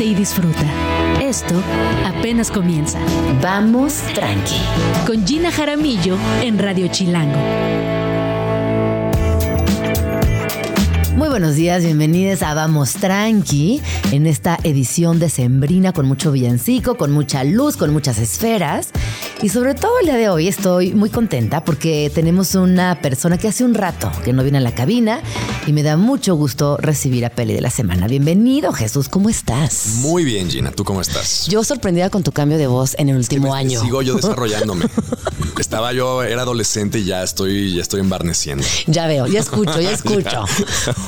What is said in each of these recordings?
y disfruta. Esto apenas comienza. Vamos tranqui. Con Gina Jaramillo en Radio Chilango. Muy buenos días, bienvenidos a Vamos Tranqui en esta edición de Sembrina con mucho villancico, con mucha luz, con muchas esferas. Y sobre todo el día de hoy estoy muy contenta porque tenemos una persona que hace un rato que no viene a la cabina y me da mucho gusto recibir a Peli de la semana. Bienvenido, Jesús, ¿cómo estás? Muy bien, Gina, ¿tú cómo estás? Yo sorprendida con tu cambio de voz en el último año. Sigo yo desarrollándome. Estaba yo, era adolescente y ya estoy, ya estoy embarneciendo. Ya veo, ya escucho, ya escucho.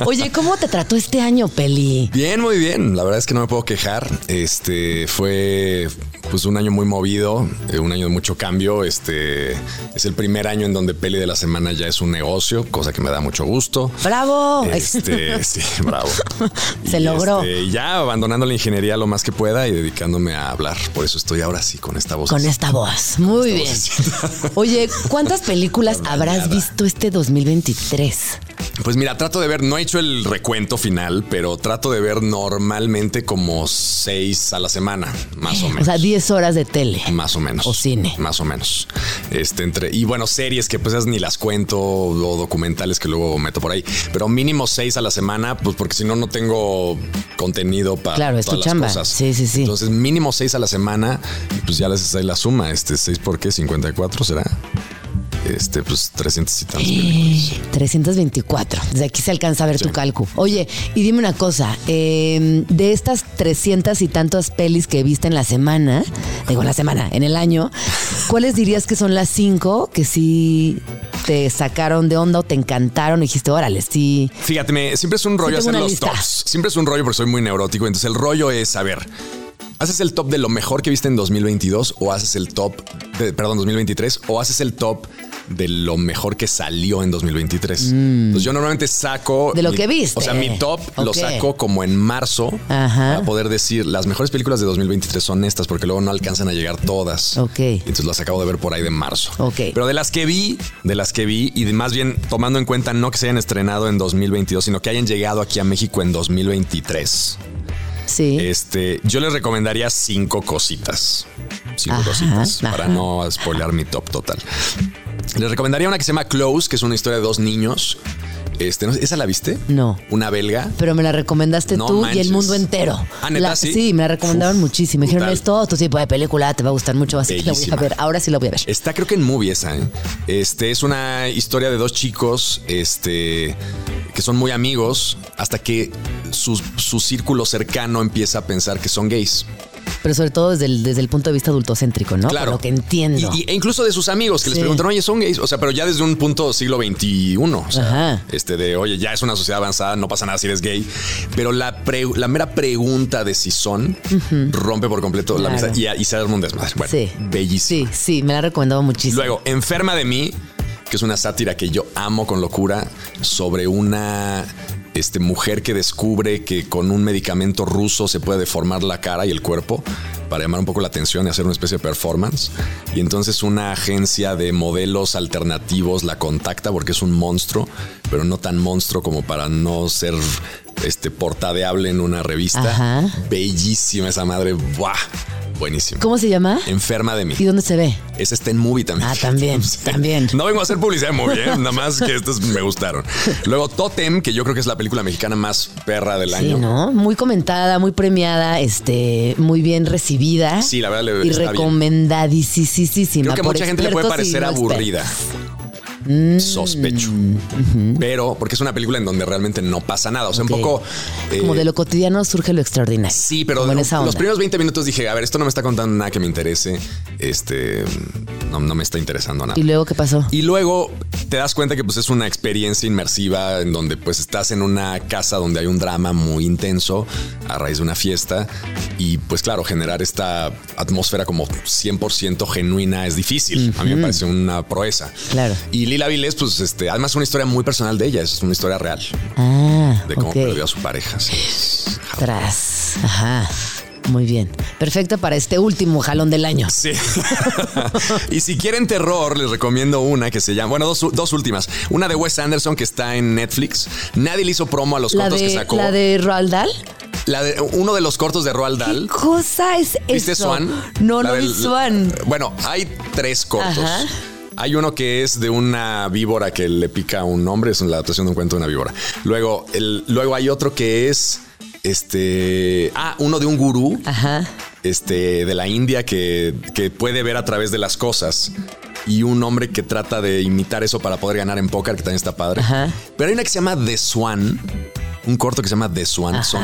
Oye, ¿cómo te trató este año, Peli? Bien, muy bien. La verdad es que no me puedo quejar. Este fue pues un año muy movido, eh, un año de mucho cambio. Este es el primer año en donde Peli de la semana ya es un negocio, cosa que me da mucho gusto. ¡Bravo! Este, sí, bravo. Se Y, logró. este, ya abandonando la ingeniería lo más que pueda y dedicándome a hablar. Por eso estoy ahora sí con esta voz. Con esta voz. Muy bien. Oye, ¿cuántas películas habrás visto este 2023? Pues mira, trato de ver, no he hecho el recuento final, pero trato de ver normalmente como seis a la semana, más o menos. O sea, 10 horas de tele. Más o menos. O cine. Más o menos. Este, entre, y bueno, series que pues ni las cuento o documentales que luego meto por ahí. Pero mínimo seis a la semana, pues porque si no, no tengo contenido para Claro, es tu todas las chamba. cosas. Sí, sí, sí. Entonces, mínimo seis a la semana, pues ya les la suma. Este, seis por qué, 54 será. Este, pues 300 y tantos películas. 324. Desde aquí se alcanza a ver Sí. tu cálculo. Oye, y dime una cosa. eh, de estas 300 y tantas pelis que viste en la semana, digo en la semana, en el año, ¿cuáles dirías que son las cinco que sí te sacaron de onda o te encantaron y dijiste, órale, sí. Fíjate, me- siempre es un rollo hacer los lista. tops. Siempre es un rollo porque soy muy neurótico. Entonces el rollo es, a ver, ¿haces el top de lo mejor que viste en 2022 o haces el top, de, perdón, 2023 o haces el top de lo mejor que salió en 2023? Entonces yo normalmente saco... Mm. De lo mi- que viste. O sea, mi top lo saco como en marzo Ajá. para poder decir, las mejores películas de 2023 son estas porque luego no alcanzan a llegar todas. Ok. Entonces las acabo de ver por ahí de marzo. Ok. Pero de las que vi, de las que vi, y de más bien tomando en cuenta no que se hayan estrenado en 2022, sino que hayan llegado aquí a México en 2023. Sí. Este, yo les recomendaría cinco cositas. Cinco Ajá, cositas ajá. para no spoilear mi top total. Les recomendaría una que se llama Close, que es una historia de dos niños. Este, ¿no? ¿Esa la viste? No. Una belga. Pero me la recomendaste No tú y manches. el mundo entero. Ah, ¿neta, La- sí? me la recomendaron Uf, muchísimo. Me dijeron, brutal. es todo tu tipo de película, te va a gustar mucho, así que la voy a Bellísima. ver. Ahora sí la voy a ver. Está creo que en movie esa, ¿eh? Este es una historia de dos chicos, este, que son muy amigos hasta que su, su círculo cercano empieza a pensar que son gays. Pero sobre todo desde el, desde el punto de vista adultocéntrico, ¿no? Claro. Por lo que entiendo. Y, y- e incluso de sus amigos que les preguntan, oye, son gays. O sea, pero ya desde un punto siglo XXI. O sea, Ajá. este de, oye, ya es una sociedad avanzada, no pasa nada si eres gay. Pero la, pre- la mera pregunta de si son rompe por completo la mesa y, y se arma un desmadre. Bueno, sí. bellísimo. Sí, sí, me la ha recomendado muchísimo. Luego, Enferma de mí, que es una sátira que yo amo con locura sobre una este, mujer que descubre que con un medicamento ruso se puede deformar la cara y el cuerpo para llamar un poco la atención y hacer una especie de performance. Y entonces una agencia de modelos alternativos la contacta porque es un monstruo, pero no tan monstruo como para no ser este portadeable en una revista. Ajá. Bellísima esa madre. ¡Buah! Buenísima. ¿Cómo se llama? Enferma de mí. ¿Y dónde se ve? Ese está en movie también. Ah, también, también. No vengo a hacer publicidad de movie, ¿eh? nada más que estos me gustaron. Luego Totem, que yo creo que es la película mexicana más perra del Sí, año. ¿no? Muy comentada, muy premiada, este, muy bien recibida. Sí, la verdad le- Y recomendadísima. Creo que mucha gente le puede parecer no aburrida. Mm. Sospecho. Pero porque es una película en donde realmente no pasa nada. O sea, un poco. eh, Como de lo cotidiano surge lo extraordinario. Sí, pero los primeros 20 minutos dije, a ver, esto no me está contando nada que me interese. Este no, no me está interesando nada. ¿Y luego qué pasó? Y luego te das cuenta que pues es una experiencia inmersiva en donde pues estás en una casa donde hay un drama muy intenso a raíz de una fiesta y pues claro, generar esta atmósfera como 100% genuina es difícil. A mí me parece una proeza. Claro. Y Lila Viles pues este, además es una historia muy personal de ella, es una historia real Ah, de cómo perdió a su pareja. sí. Tras. Ajá. Muy bien. Perfecto para este último jalón del año. Sí. y si quieren terror, les recomiendo una que se llama, bueno, dos, dos últimas. Una de Wes Anderson que está en Netflix. Nadie le hizo promo a los La cortos que sacó. la de Roald Dahl. La de, uno de los cortos de Roald Dahl. ¿Qué cosa es ¿Viste eso? Swan? No, La no del- Swan. Bueno, hay tres cortos. Ajá. Hay uno que es de una víbora que le pica a un hombre, es la adaptación de un cuento de una víbora. Luego, el, luego hay otro que es este. Ah, uno de un gurú Ajá. este, de la India que, que puede ver a través de las cosas. Y un hombre que trata de imitar eso para poder ganar en póker, que también está padre. Ajá. Pero hay una que se llama The Swan, un corto que se llama The Swan. Ajá. Son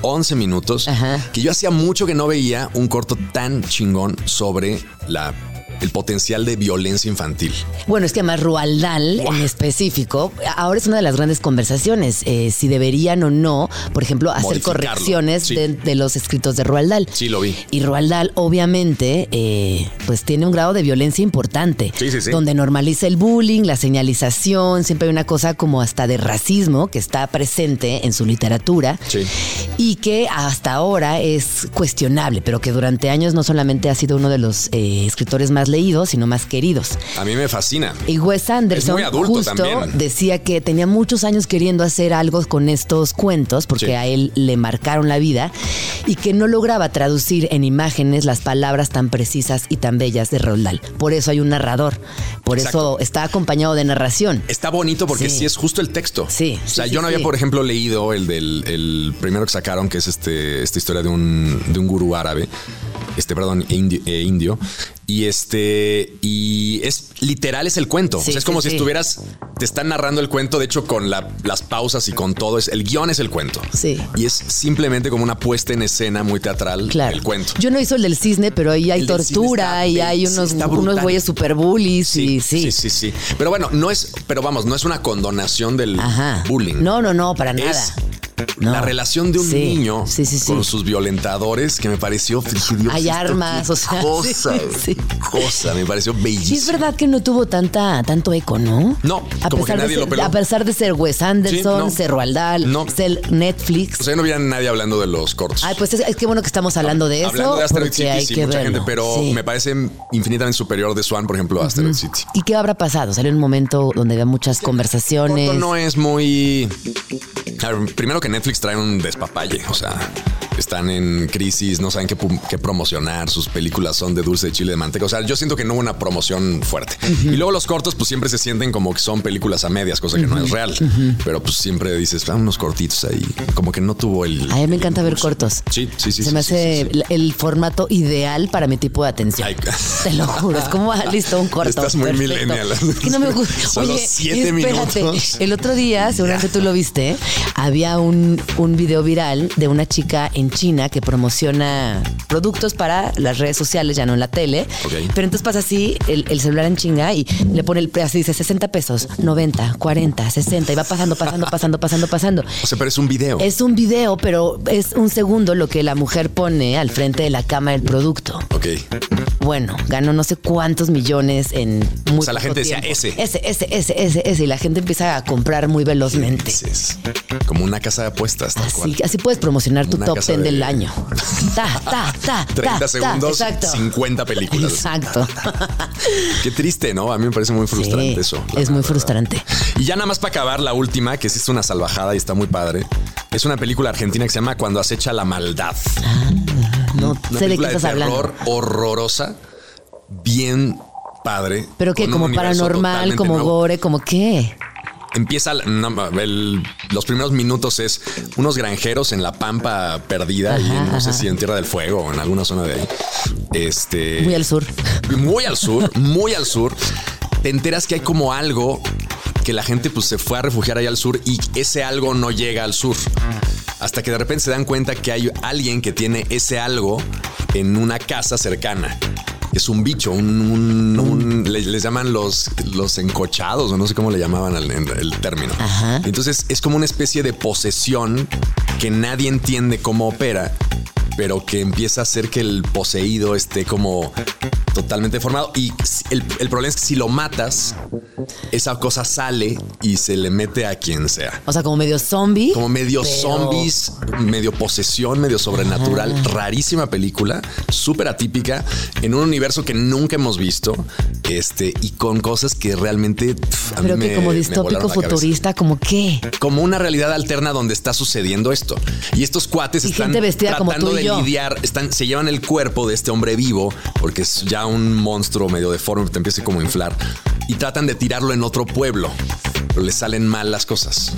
11 minutos. Ajá. Que yo hacía mucho que no veía un corto tan chingón sobre la, el potencial de violencia infantil. Bueno, es que además Roald Dahl en específico, ahora es una de las grandes conversaciones, eh, si deberían o no, por ejemplo, hacer correcciones sí. de, de los escritos de Roald Dahl. Sí, lo vi. Y Roald Dahl, obviamente, eh, pues tiene un grado de violencia importante. Sí, sí, sí. Donde normaliza el bullying, la señalización, siempre hay una cosa como hasta de racismo que está presente en su literatura. Sí. Y que hasta ahora es cuestionable, pero que durante años no solamente ha sido uno de los eh, escritores más leídos, sino más queridos. A mí me fascina. Y Wes Anderson justo también. decía que tenía muchos años queriendo hacer algo con estos cuentos porque Sí. a él le marcaron la vida y que no lograba traducir en imágenes las palabras tan precisas y tan bellas de Roald Dahl. Por eso hay un narrador, por Exacto. eso está acompañado de narración. Está bonito porque Sí. sí, es justo el texto. Sí, O sea, sí, yo no había, por ejemplo, leído el del el primero que sacaron, que es este, esta historia de un, de un gurú árabe. Este, perdón, indio, eh, indio. Y este, y es literal, es el cuento. Sí, o sea, es como sí. si estuvieras, te están narrando el cuento, de hecho, con la- las pausas y con todo. Es, el guion es el cuento. Sí. Y es simplemente como una puesta en escena muy teatral Claro. el cuento. Yo no hizo el del cisne, pero ahí hay El tortura y hay unos, unos güeyes super bullies sí. sí, sí, sí. Pero bueno, no es, pero vamos, no es una condonación del Ajá. bullying. No, no, no, para Es nada. No. la relación de un Sí, niño sí, sí, sí. con sus violentadores que me pareció Dios, Hay armas, o sea, cosa, cosa, me pareció bellísimo. Y es verdad que no tuvo tanta, tanto eco, ¿no? No, a como que pesar de ser, lo peló. A pesar de ser Wes Anderson, no. Dahl, No. ser Netflix. O sea, no había nadie hablando de los cortos. Ay, pues es, es que bueno que estamos hablando de eso. Hablando de Asteroid City, hay sí, que mucha verlo. gente, pero me parece infinitamente superior de Swan, por ejemplo, a Asteroid City. ¿Y qué habrá pasado? Salió un momento donde había muchas conversaciones. No es muy. Ver, primero que Netflix trae un despapalle, o sea, están en crisis, no saben qué, promocionar, sus películas son de dulce de chile de manteca, o sea, yo siento que no hubo una promoción fuerte. Y luego los cortos, pues siempre se sienten como que son películas a medias, cosa que no es real, pero pues siempre dices, ah, unos cortitos ahí, como que no tuvo el. A mí me encanta ver cortos. Sí, sí, sí. Se sí, me sí, hace sí, el- formato ideal para mi tipo de atención. Ay, Te lo juro, es como ah, listo un corto. Estás muy perfecto. millennial. Es que no me gusta. Solo Oye, siete espérate. minutos. El otro día, seguramente tú lo viste, había un, un video viral de una chica en China que promociona productos para las redes sociales, ya no en la tele. Okay. Pero entonces pasa así el, celular en chinga y le pone el precio, dice 60 pesos, 90, 40, 60 y va pasando, pasando, pasando, pasando, pasando. O sea, pero es un video. Es un video, pero es un segundo lo que la mujer pone al frente de la cama del producto. Ok. Bueno, ganó no sé cuántos millones en muy O sea, la gente tiempo. decía ese. Ese, ese, ese, ese, ese. Y la gente empieza a comprar muy velozmente. Como una casa de apuestas. Tal así, cual. así puedes promocionar tu top 10 del año. 30 segundos, 50 películas. Exacto. Qué triste, ¿no? A mí me parece muy frustrante eso. Es muy frustrante. Y ya nada más para acabar, la última, que sí es una salvajada y está muy padre. Es una película argentina que se llama Cuando acecha la maldad. Ah, no una sé de qué estás de terror hablando. horrorosa, bien padre. Pero que como paranormal, como gore, como qué. Empieza el- los primeros minutos es unos granjeros en la pampa perdida y en- no sé si en Tierra del Fuego o en alguna zona de ahí. Este Muy al sur. muy al sur, muy al sur. Te enteras que hay como algo que la gente pues se fue a refugiar ahí al sur y ese algo no llega al sur. Hasta que de repente se dan cuenta que hay alguien que tiene ese algo en una casa cercana. Es un bicho, un, un- un- le- les llaman los, los encochados, o no sé cómo le llamaban el término. Ajá. Entonces es como una especie de posesión que nadie entiende cómo opera, pero que empieza a hacer que el poseído esté como totalmente formado. Y el, el problema es que si lo matas, esa cosa sale y se le mete a quien sea. O sea, como medio zombie. Como medio pero- zombies, medio posesión, medio sobrenatural. Rarísima película, súper atípica, en un universo que nunca hemos visto. Este, y con cosas que realmente pf, a mí Pero me- que como distópico futurista, como qué. Como una realidad alterna donde está sucediendo esto. Y estos cuates Y están gente vestida como tratando tú y de lidiar, están, se llevan el cuerpo de este hombre vivo, porque es ya un monstruo medio deforme, te empieza como a inflar, y tratan de tirarlo en otro pueblo, pero le salen mal las cosas.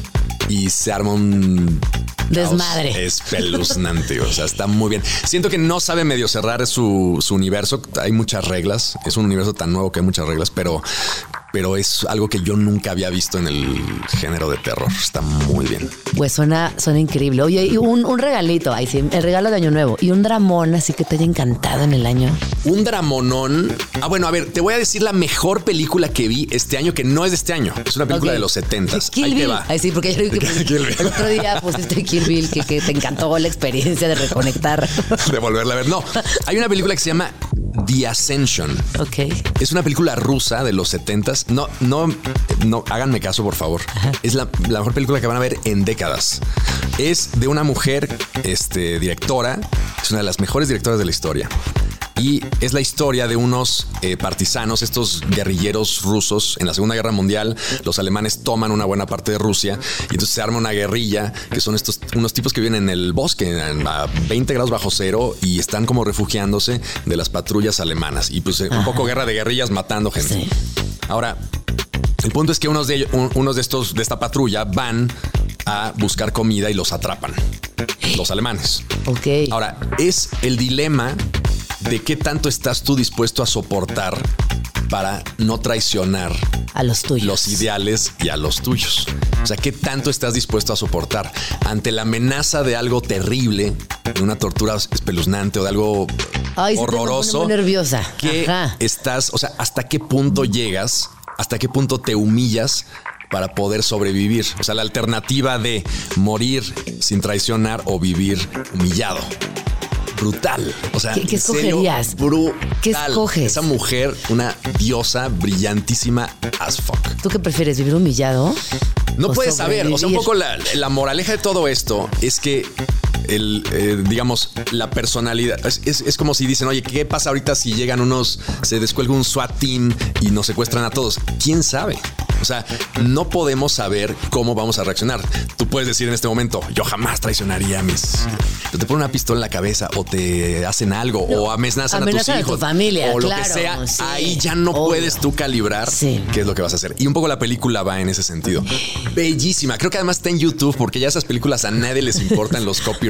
Y se arma un Desmadre. espeluznante. o sea, está muy bien. Siento que no sabe medio cerrar su, su universo. Hay muchas reglas. Es un universo tan nuevo que hay muchas reglas, pero, pero es algo que yo nunca había visto en el género de terror. Está muy bien. Pues suena, suena increíble. Oye, y un, un regalito, ahí sí, el regalo de Año Nuevo. Y un dramón así que te haya encantado en el año. Un dramonón. Ah, bueno, a ver, te voy a decir la mejor película que vi este año, que no es de este año. Es una película de los 70 Kill Ahí te Bill. va. Ay, sí, porque ayer vi que el otro día pusiste Kill Bill, que, que te encantó la experiencia de reconectar. De volverla a ver. No, hay una película que se llama The Ascension. ok. Es una película rusa de los 70 No, no, no, háganme caso, por favor. Es la, la mejor película que van a ver en décadas. Es de una mujer, este, directora. Es una de las mejores directoras de la historia. Y es la historia de unos eh, partisanos, estos guerrilleros rusos. En la Segunda Guerra Mundial, los alemanes toman una buena parte de Rusia y entonces se arma una guerrilla, que son estos unos tipos que viven en el bosque a 20 grados bajo cero y están como refugiándose de las patrullas alemanas. Y pues eh, un poco guerra de guerrillas matando gente. Sí. Ahora, el punto es que unos de ellos, un- unos de estos de esta patrulla van a buscar comida y los atrapan. Los alemanes. Ok. Ahora, es el dilema de qué tanto estás tú dispuesto a soportar para no traicionar a los tuyos. los ideales y a los tuyos. O sea, ¿qué tanto estás dispuesto a soportar ante la amenaza de algo terrible, de una tortura espeluznante o de algo Ay, horroroso? muy nerviosa. ¿Qué Ajá. estás, o sea, hasta qué punto llegas, hasta qué punto te humillas para poder sobrevivir? O sea, la alternativa de morir sin traicionar o vivir humillado. Brutal. O sea, ¿Qué- qué escogerías? brutal. ¿Qué escoges? Esa mujer, una diosa brillantísima as fuck. ¿Tú qué prefieres, vivir humillado? No puedes saber, o sea, un poco la, la moraleja de todo esto es que el, eh, digamos, la personalidad, es, es- es como si dicen, oye, ¿qué pasa ahorita si llegan unos, se descuelga un SWAT team y nos secuestran a todos? ¿Quién sabe? O sea, no podemos saber cómo vamos a reaccionar. Tú puedes decir en este momento, yo jamás traicionaría a mis... Te ponen una pistola en la cabeza o te hacen algo o amenazan, amenazan a a tus tu hijos familia, o lo que sea. sí, ahí ya no obvio. puedes tú calibrar Sí. qué es lo que vas a hacer. Y un poco la película va en ese sentido. Bellísima. Creo que además está en YouTube porque ya esas películas a nadie les importan los copyrights.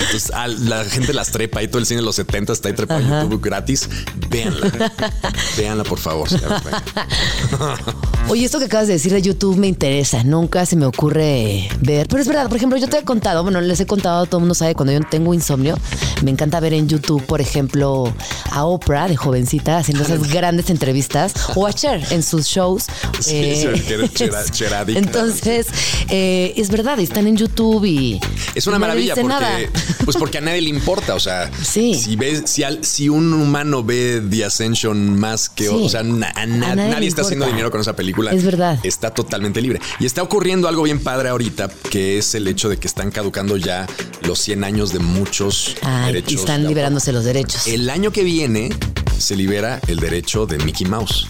Entonces a la gente las trepa y todo el cine de los 70 está ahí trepa en YouTube gratis. Véanla. Véanla, por favor. Oye, esto que acabas de decir de YouTube me interesa. Nunca se me ocurre ver. Pero es verdad, por ejemplo, yo te he contado, bueno, les he contado, todo el mundo sabe, cuando yo tengo insomnio, me encanta ver en YouTube, por ejemplo, a Oprah de jovencita haciendo esas grandes entrevistas o a Cher en sus shows. Sí, chera- cheradicta. Entonces, eh, es verdad, están en YouTube y. Es una nadie maravilla porque, nada. pues porque a nadie le importa. O sea, Sí. si ves, si, al- si un humano ve The Ascension más que, Sí. o sea, na- a na- A nadie nadie, está haciendo dinero con esa película. Es verdad. Está totalmente libre. Y está ocurriendo algo bien padre ahorita, que es el hecho de que están caducando ya los 100 años de muchos derechos. y están liberándose los derechos. El año que viene se libera el derecho de Mickey Mouse,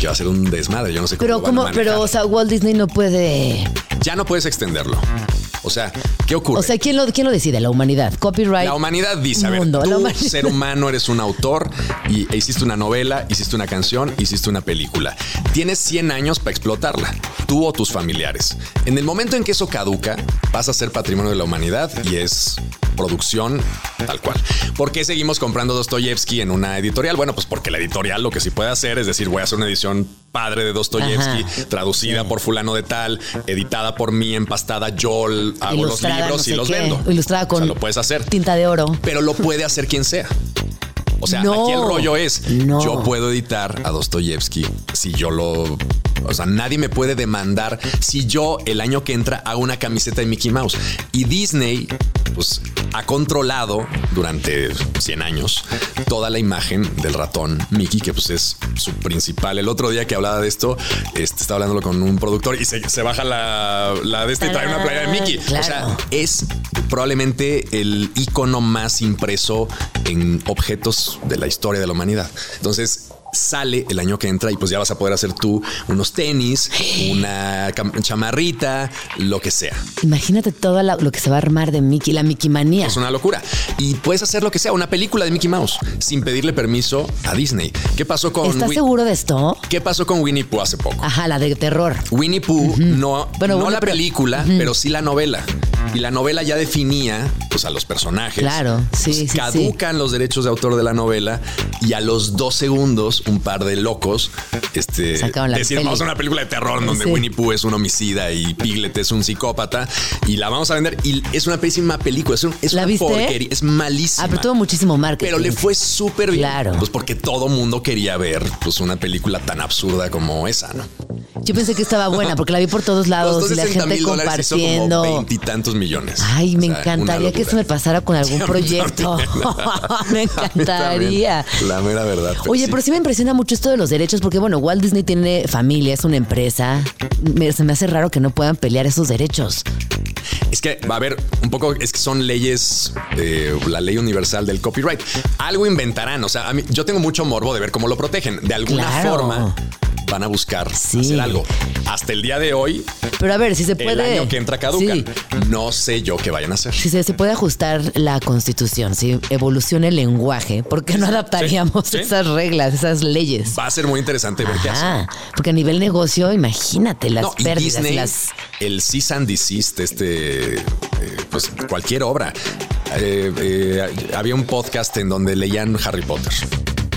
que va a ser un desmadre. Yo no sé cómo Pero, lo van a ¿cómo? manejar. Pero, o sea, Walt Disney no puede. ya no puedes extenderlo. O sea, ¿qué ocurre? O sea, ¿quién lo, quién lo decide? La humanidad. Copyright. La humanidad dice, a ver, mundo, tú, humanidad. ser humano, eres un autor y e hiciste una novela, hiciste una canción, hiciste una película. Tienes 100 años para explotarla, tú o tus familiares. En el momento en que eso caduca, vas a ser patrimonio de la humanidad y es producción tal cual. ¿Por qué seguimos comprando Dostoyevsky en una editorial? Bueno, pues porque la editorial lo que sí puede hacer es decir, voy a hacer una edición padre de Dostoyevsky, Ajá. traducida por fulano de tal, editada por mí, empastada, yo hago los Ilustrada, libros no y los qué. vendo. Ilustrada con O sea, lo puedes hacer tinta de oro. pero lo puede hacer quien sea. O sea, No. aquí el rollo es, No. yo puedo editar a Dostoyevsky si yo lo... O sea, nadie me puede demandar si yo el año que entra hago una camiseta de Mickey Mouse. Y Disney, pues, ha controlado durante 100 años toda la imagen del ratón Mickey, que pues es su principal. El otro día que hablaba de esto, este, estaba hablándolo con un productor y se, se baja la, la de este y trae una playa de Mickey. Claro. O sea, es probablemente el icono más impreso en objetos de la historia de la humanidad. Entonces, sale el año que entra y pues ya vas a poder hacer tú unos tenis, una chamarrita, lo que sea. Imagínate todo lo que se va a armar de Mickey, la Mickey manía. Es una locura. Y puedes hacer lo que sea, una película de Mickey Mouse, sin pedirle permiso a Disney. ¿Qué pasó con, ¿Estás seguro de esto? ¿Qué pasó con Winnie Pooh hace poco? Ajá, la de terror. Winnie Pooh no, Bueno, no bueno, la pero- película, pero sí la novela. Y la novela ya definía pues, a los personajes. Claro, sí, Pues, sí, sí. Caducan los derechos de autor de la novela y a los dos segundos un par de locos este, Sacaron la decir, peli. vamos a una película de terror donde Sí. Winnie Pooh es un homicida y Piglet es un psicópata y la vamos a vender. Y es una pésima película, es, un- es ¿La una viste? porquería, es malísima. Ah, pero tuvo muchísimo marketing. Pero le fue súper bien. Claro. Pues porque todo mundo quería ver pues una película tan absurda como esa, ¿no? Yo pensé que estaba buena porque la vi por todos lados y la 60 gente compartiendo. veintitantos millones. Ay, me O sea, encantaría que eso me pasara con algún Sí, proyecto. me encantaría. La mera verdad. Oye, sí. pero sí me impresiona mucho esto de los derechos, porque bueno, Walt Disney tiene familia, es una empresa. Me- se me hace raro que no puedan pelear esos derechos. Es que va a haber un poco, es que son leyes, eh, la ley universal del copyright. Algo inventarán. O sea, a mí, yo tengo mucho morbo de ver cómo lo protegen. De alguna Claro. forma van a buscar Sí. hacer algo. Hasta el día de hoy, Pero a ver, si se el puede. año que entra caducan. Sí. No sé yo qué vayan a hacer. Si se, se puede ajustar la constitución, si evoluciona el lenguaje, ¿por qué no adaptaríamos sí. esas reglas, esas leyes? Va a ser muy interesante ver qué hacen. Porque a nivel negocio, imagínate las No, y pérdidas, Disney, las el cease and desist, este, eh, pues cualquier obra. Eh, eh, había un podcast en donde leían Harry Potter.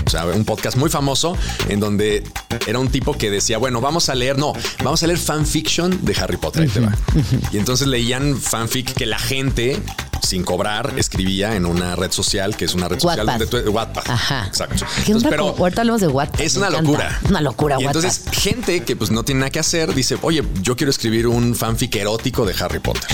O sea, un podcast muy famoso en donde era un tipo que decía, bueno, vamos a leer, no, vamos a leer fanfiction de Harry Potter. Ahí te va. Y entonces leían fanfic que la gente, sin cobrar, escribía en una red social, que es una red social Wattpad. tú, Wattpad. Ajá. Exacto. ¿Qué Entonces, pero ahorita hablamos de Wattpad. es una locura. Una locura, Y Wattpad. entonces, gente que pues no tiene nada que hacer dice, oye, yo quiero escribir un fanfic erótico de Harry Potter.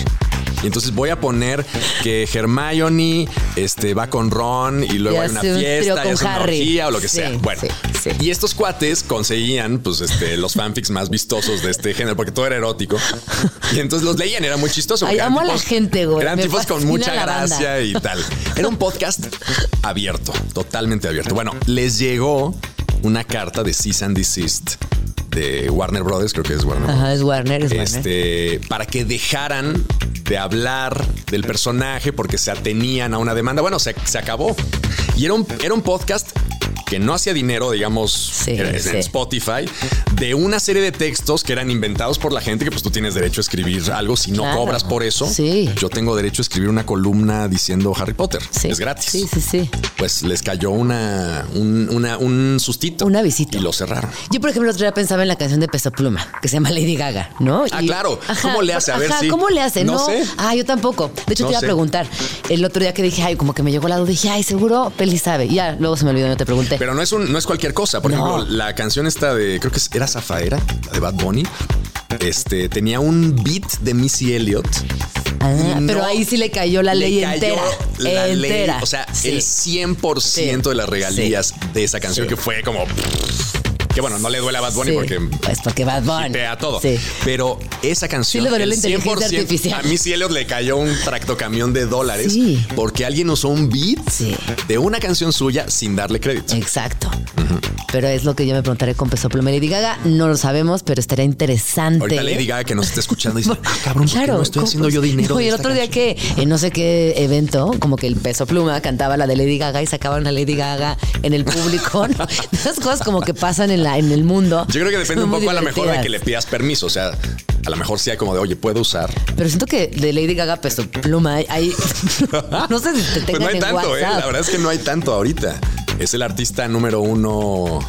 Y entonces voy a poner que Hermione este, va con Ron y luego hay una hace un fiesta y una orgía o lo que Sí, sea. Bueno, sí, sí. y estos cuates conseguían pues este, los fanfics más vistosos de este género porque todo era erótico. Y entonces los leían, era muy chistoso. Ay, amo a la gente, güey. Eran Me tipos con mucha banda. gracia y tal. Era un podcast abierto, totalmente abierto. Bueno, les llegó una carta de cease and desist de Warner Brothers, creo que es Warner. Ajá, es Warner, es Warner. Este, para que dejaran de hablar del personaje porque se atenían a una demanda. Bueno, se, se acabó. Y era un, era un podcast que no hacía dinero, digamos, Sí, en sí. Spotify, de una serie de textos que eran inventados por la gente, que pues tú tienes derecho a escribir algo. Si no Claro. cobras por eso, Sí. yo tengo derecho a escribir una columna diciendo Harry Potter. Sí. Es gratis. Sí, sí, sí. Pues les cayó una, un, una- un sustito. Una visita. Y lo cerraron. Yo, por ejemplo, el otro día pensaba en la canción de Peso Pluma, que se llama Lady Gaga, ¿no? Ah, claro. ¿Cómo le hace? A ver, sí. ¿Cómo le hace? No No, sé. Ah, yo tampoco. De hecho, No te iba a preguntar. El otro día que dije, ay, como que me llegó la duda, dije, ay, seguro Peli sabe. Y ya, luego se me olvidó, no te pregunté. Pero no es, un, no es cualquier cosa. Por No. ejemplo, la canción esta de, creo que era Zafaera, la de Bad Bunny. Este tenía un beat de Missy Elliott. Ah, pero ahí sí le cayó la le ley cayó entera. la ley. entera. o sea, Sí. el 100% de las regalías de esa canción Sí. que fue como. Que bueno, no le duele a Bad Bunny Sí. porque Pues porque Bad Bunny. Hipea todo. Sí. Pero esa canción. Sí le el la inteligencia artificial. A mí Elliot le cayó un tractocamión de dólares Sí. porque alguien usó un beat de una canción suya sin darle crédito. Exacto. Pero es lo que yo me preguntaré con Peso Pluma y Lady Gaga. No lo sabemos, pero estaría interesante. Ahorita Lady Gaga que nos está escuchando dice, ah, cabrón, ¿por qué no estoy haciendo yo dinero? No, y el otro día que en no sé qué evento, como que el peso pluma cantaba la de Lady Gaga y sacaban a Lady Gaga en el público. ¿no? Esas cosas como que pasan en, la, en el mundo. Yo creo que depende un poco a lo mejor de que le pidas permiso. O sea, a lo mejor sí hay como de, oye, puedo usar. Pero siento que de Lady Gaga peso pluma hay. no sé si te tengan Pues no hay en tanto, ¿eh? La verdad es que no hay tanto ahorita. Es el artista número uno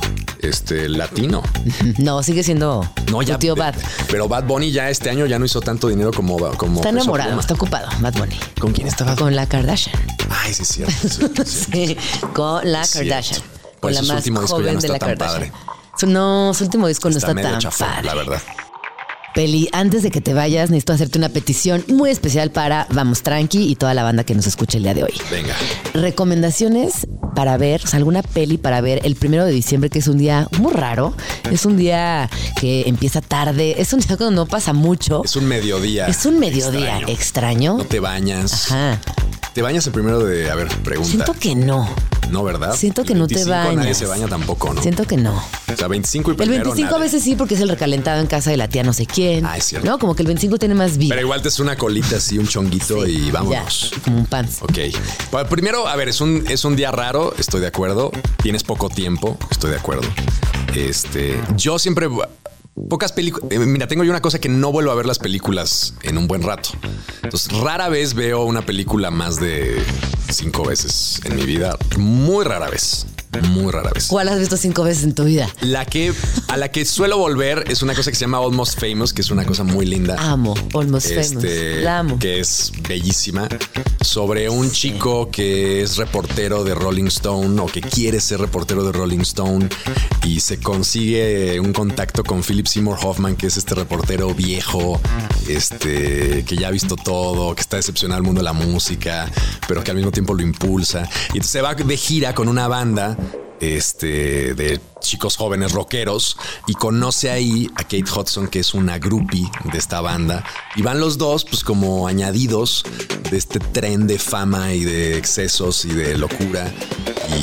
este, latino. No, sigue siendo No, ya. tu tío Bad. Pero Bad Bunny ya este año ya no hizo tanto dinero como. como Está enamorado, Pluma. está ocupado, Bad Bunny. ¿Con quién estaba? Con la Kardashian. Ay, sí, es cierto. cierto. Sí, con la. Kardashian. Con eso la su más joven no de está la tan Kardashian. padre. No, su último disco no Está tan chafón, padre. la verdad. Peli, antes de que te vayas, necesito hacerte una petición muy especial para Vamos Tranqui y toda la banda que nos escucha el día de hoy. Venga. Recomendaciones para ver, o sea, alguna peli para ver el primero de diciembre, que es un día muy raro. Es un día que empieza tarde. Es un día cuando no pasa mucho. Es un mediodía. Es un mediodía extraño. No te bañas. Ajá. Te bañas el primero de. A ver, pregunta. Siento que no. No, ¿verdad? Siento que El no te 25 Nadie bañas. se baña tampoco, ¿no? Siento que no. O sea, 25 y El primero 25 a veces sí, porque es el recalentado en casa de la tía no sé quién. Ah, es cierto. No, como que el 25 tiene más vida. Pero igual te es una colita así, un chonguito y Ya, vámonos. como un pants. Ok. Bueno, primero, a ver, es un, es un día raro, estoy de acuerdo. Tienes poco tiempo, estoy de acuerdo. Este, yo siempre. Pocas películas. mira, tengo yo una cosa que no vuelvo a ver las películas en un buen rato. Entonces, rara vez veo una película más de cinco veces en mi vida. Muy rara vez. Muy rara vez. ¿Cuál has visto cinco veces en tu vida? La que a la que suelo volver es una cosa que se llama Almost Famous, que es una cosa muy linda. Amo, Almost Este, Famous. La amo. que es bellísima, sobre un chico que es reportero de Rolling Stone o que quiere ser reportero de Rolling Stone y se consigue un contacto con Philip Seymour Hoffman, que es este reportero viejo, este, que ya ha visto todo, que está decepcionado al mundo de la música, pero que al mismo tiempo lo impulsa. Y se va de gira con una banda este, de chicos jóvenes rockeros y conoce ahí a Kate Hudson, que es una groupie de esta banda. Y van los dos, pues como añadidos de este tren de fama y de excesos y de locura.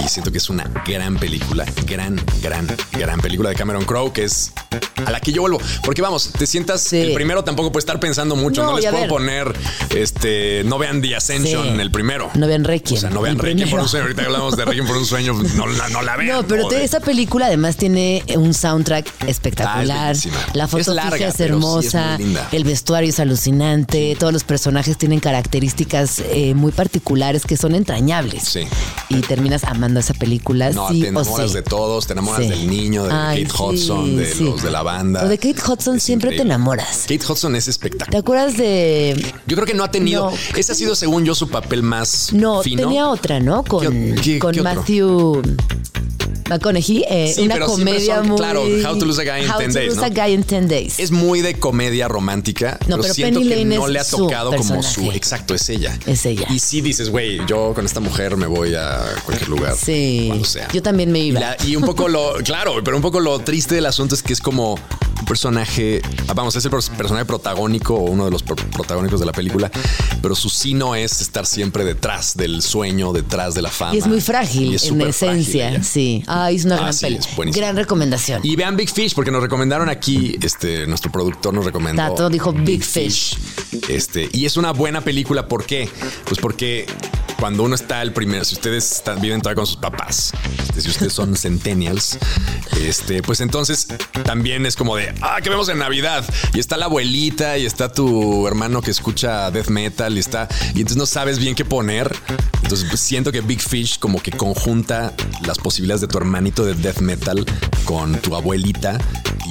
Y siento que es una gran película, gran, gran, gran película de Cameron Crowe, que es a la que yo vuelvo. Porque vamos, te sientas, Sí. el primero tampoco puede estar pensando mucho, No, no, les puedo ver. poner, este, no vean The Ascension Sí. el primero. No vean Requiem, O sea, no vean Requiem por un sueño. Ahorita hablamos de Requiem por un sueño, no, la, no la vean. No, pero te- esa película además tiene un soundtrack espectacular. Ah, es la foto Es es pero sí es hermosa. el vestuario es alucinante. Todos los personajes tienen características eh, muy particulares que son entrañables. Sí. Y terminas amando esa película. No, sí te enamoras sí. de todos, te enamoras Sí. del niño, de Ay, Kate Hudson, de los de la banda. Lo de Kate Hudson siempre te enamoras. Kate Hudson es ¿Te espectacular. acuerdas de.? Yo creo que no ha tenido. No. Ese ha sido, según yo, su papel más No, fino. tenía otra, ¿no? Con, ¿Qué- qué- con qué? Matthew McConaughey. eh, Sí, una pero comedia son- muy. claro, How to Lose a Guy in How 10 to Days, Lose ¿no? a Guy in 10 Days. Es muy de comedia romántica, No, pero, pero siento Penny que Lane no le ha su tocado como su. Exacto, es ella. Es ella. Y sí dices, güey, yo con esta mujer me voy a cualquier lugar. Sí. Cuando sea. Yo también me iba. la- y un poco lo, claro, pero un poco lo triste del asunto es que es como un personaje, vamos, es el pers- personaje protagónico o uno de los pro- protagónicos de la película, pero su sino es estar siempre detrás del sueño, detrás de la fama. Y es muy frágil Y es en frágil esencia. Sí. Ay, es una Ah, gran sí, peli. es. Gran recomendación. Y vean Big Fish, porque nos recomendaron aquí, este, nuestro productor nos recomendó. Tato dijo Big Fish. Este, y es una buena película, ¿por qué? Pues porque cuando uno está el primero, si ustedes están, viven todavía con sus papás, este, si ustedes son centennials, este, pues entonces también es como de, ah, que vemos en Navidad. Y está la abuelita y está tu hermano que escucha death metal y está, y entonces no sabes bien qué poner. Entonces pues, siento que Big Fish como que conjunta las posibilidades de tu hermanito de death metal con tu abuelita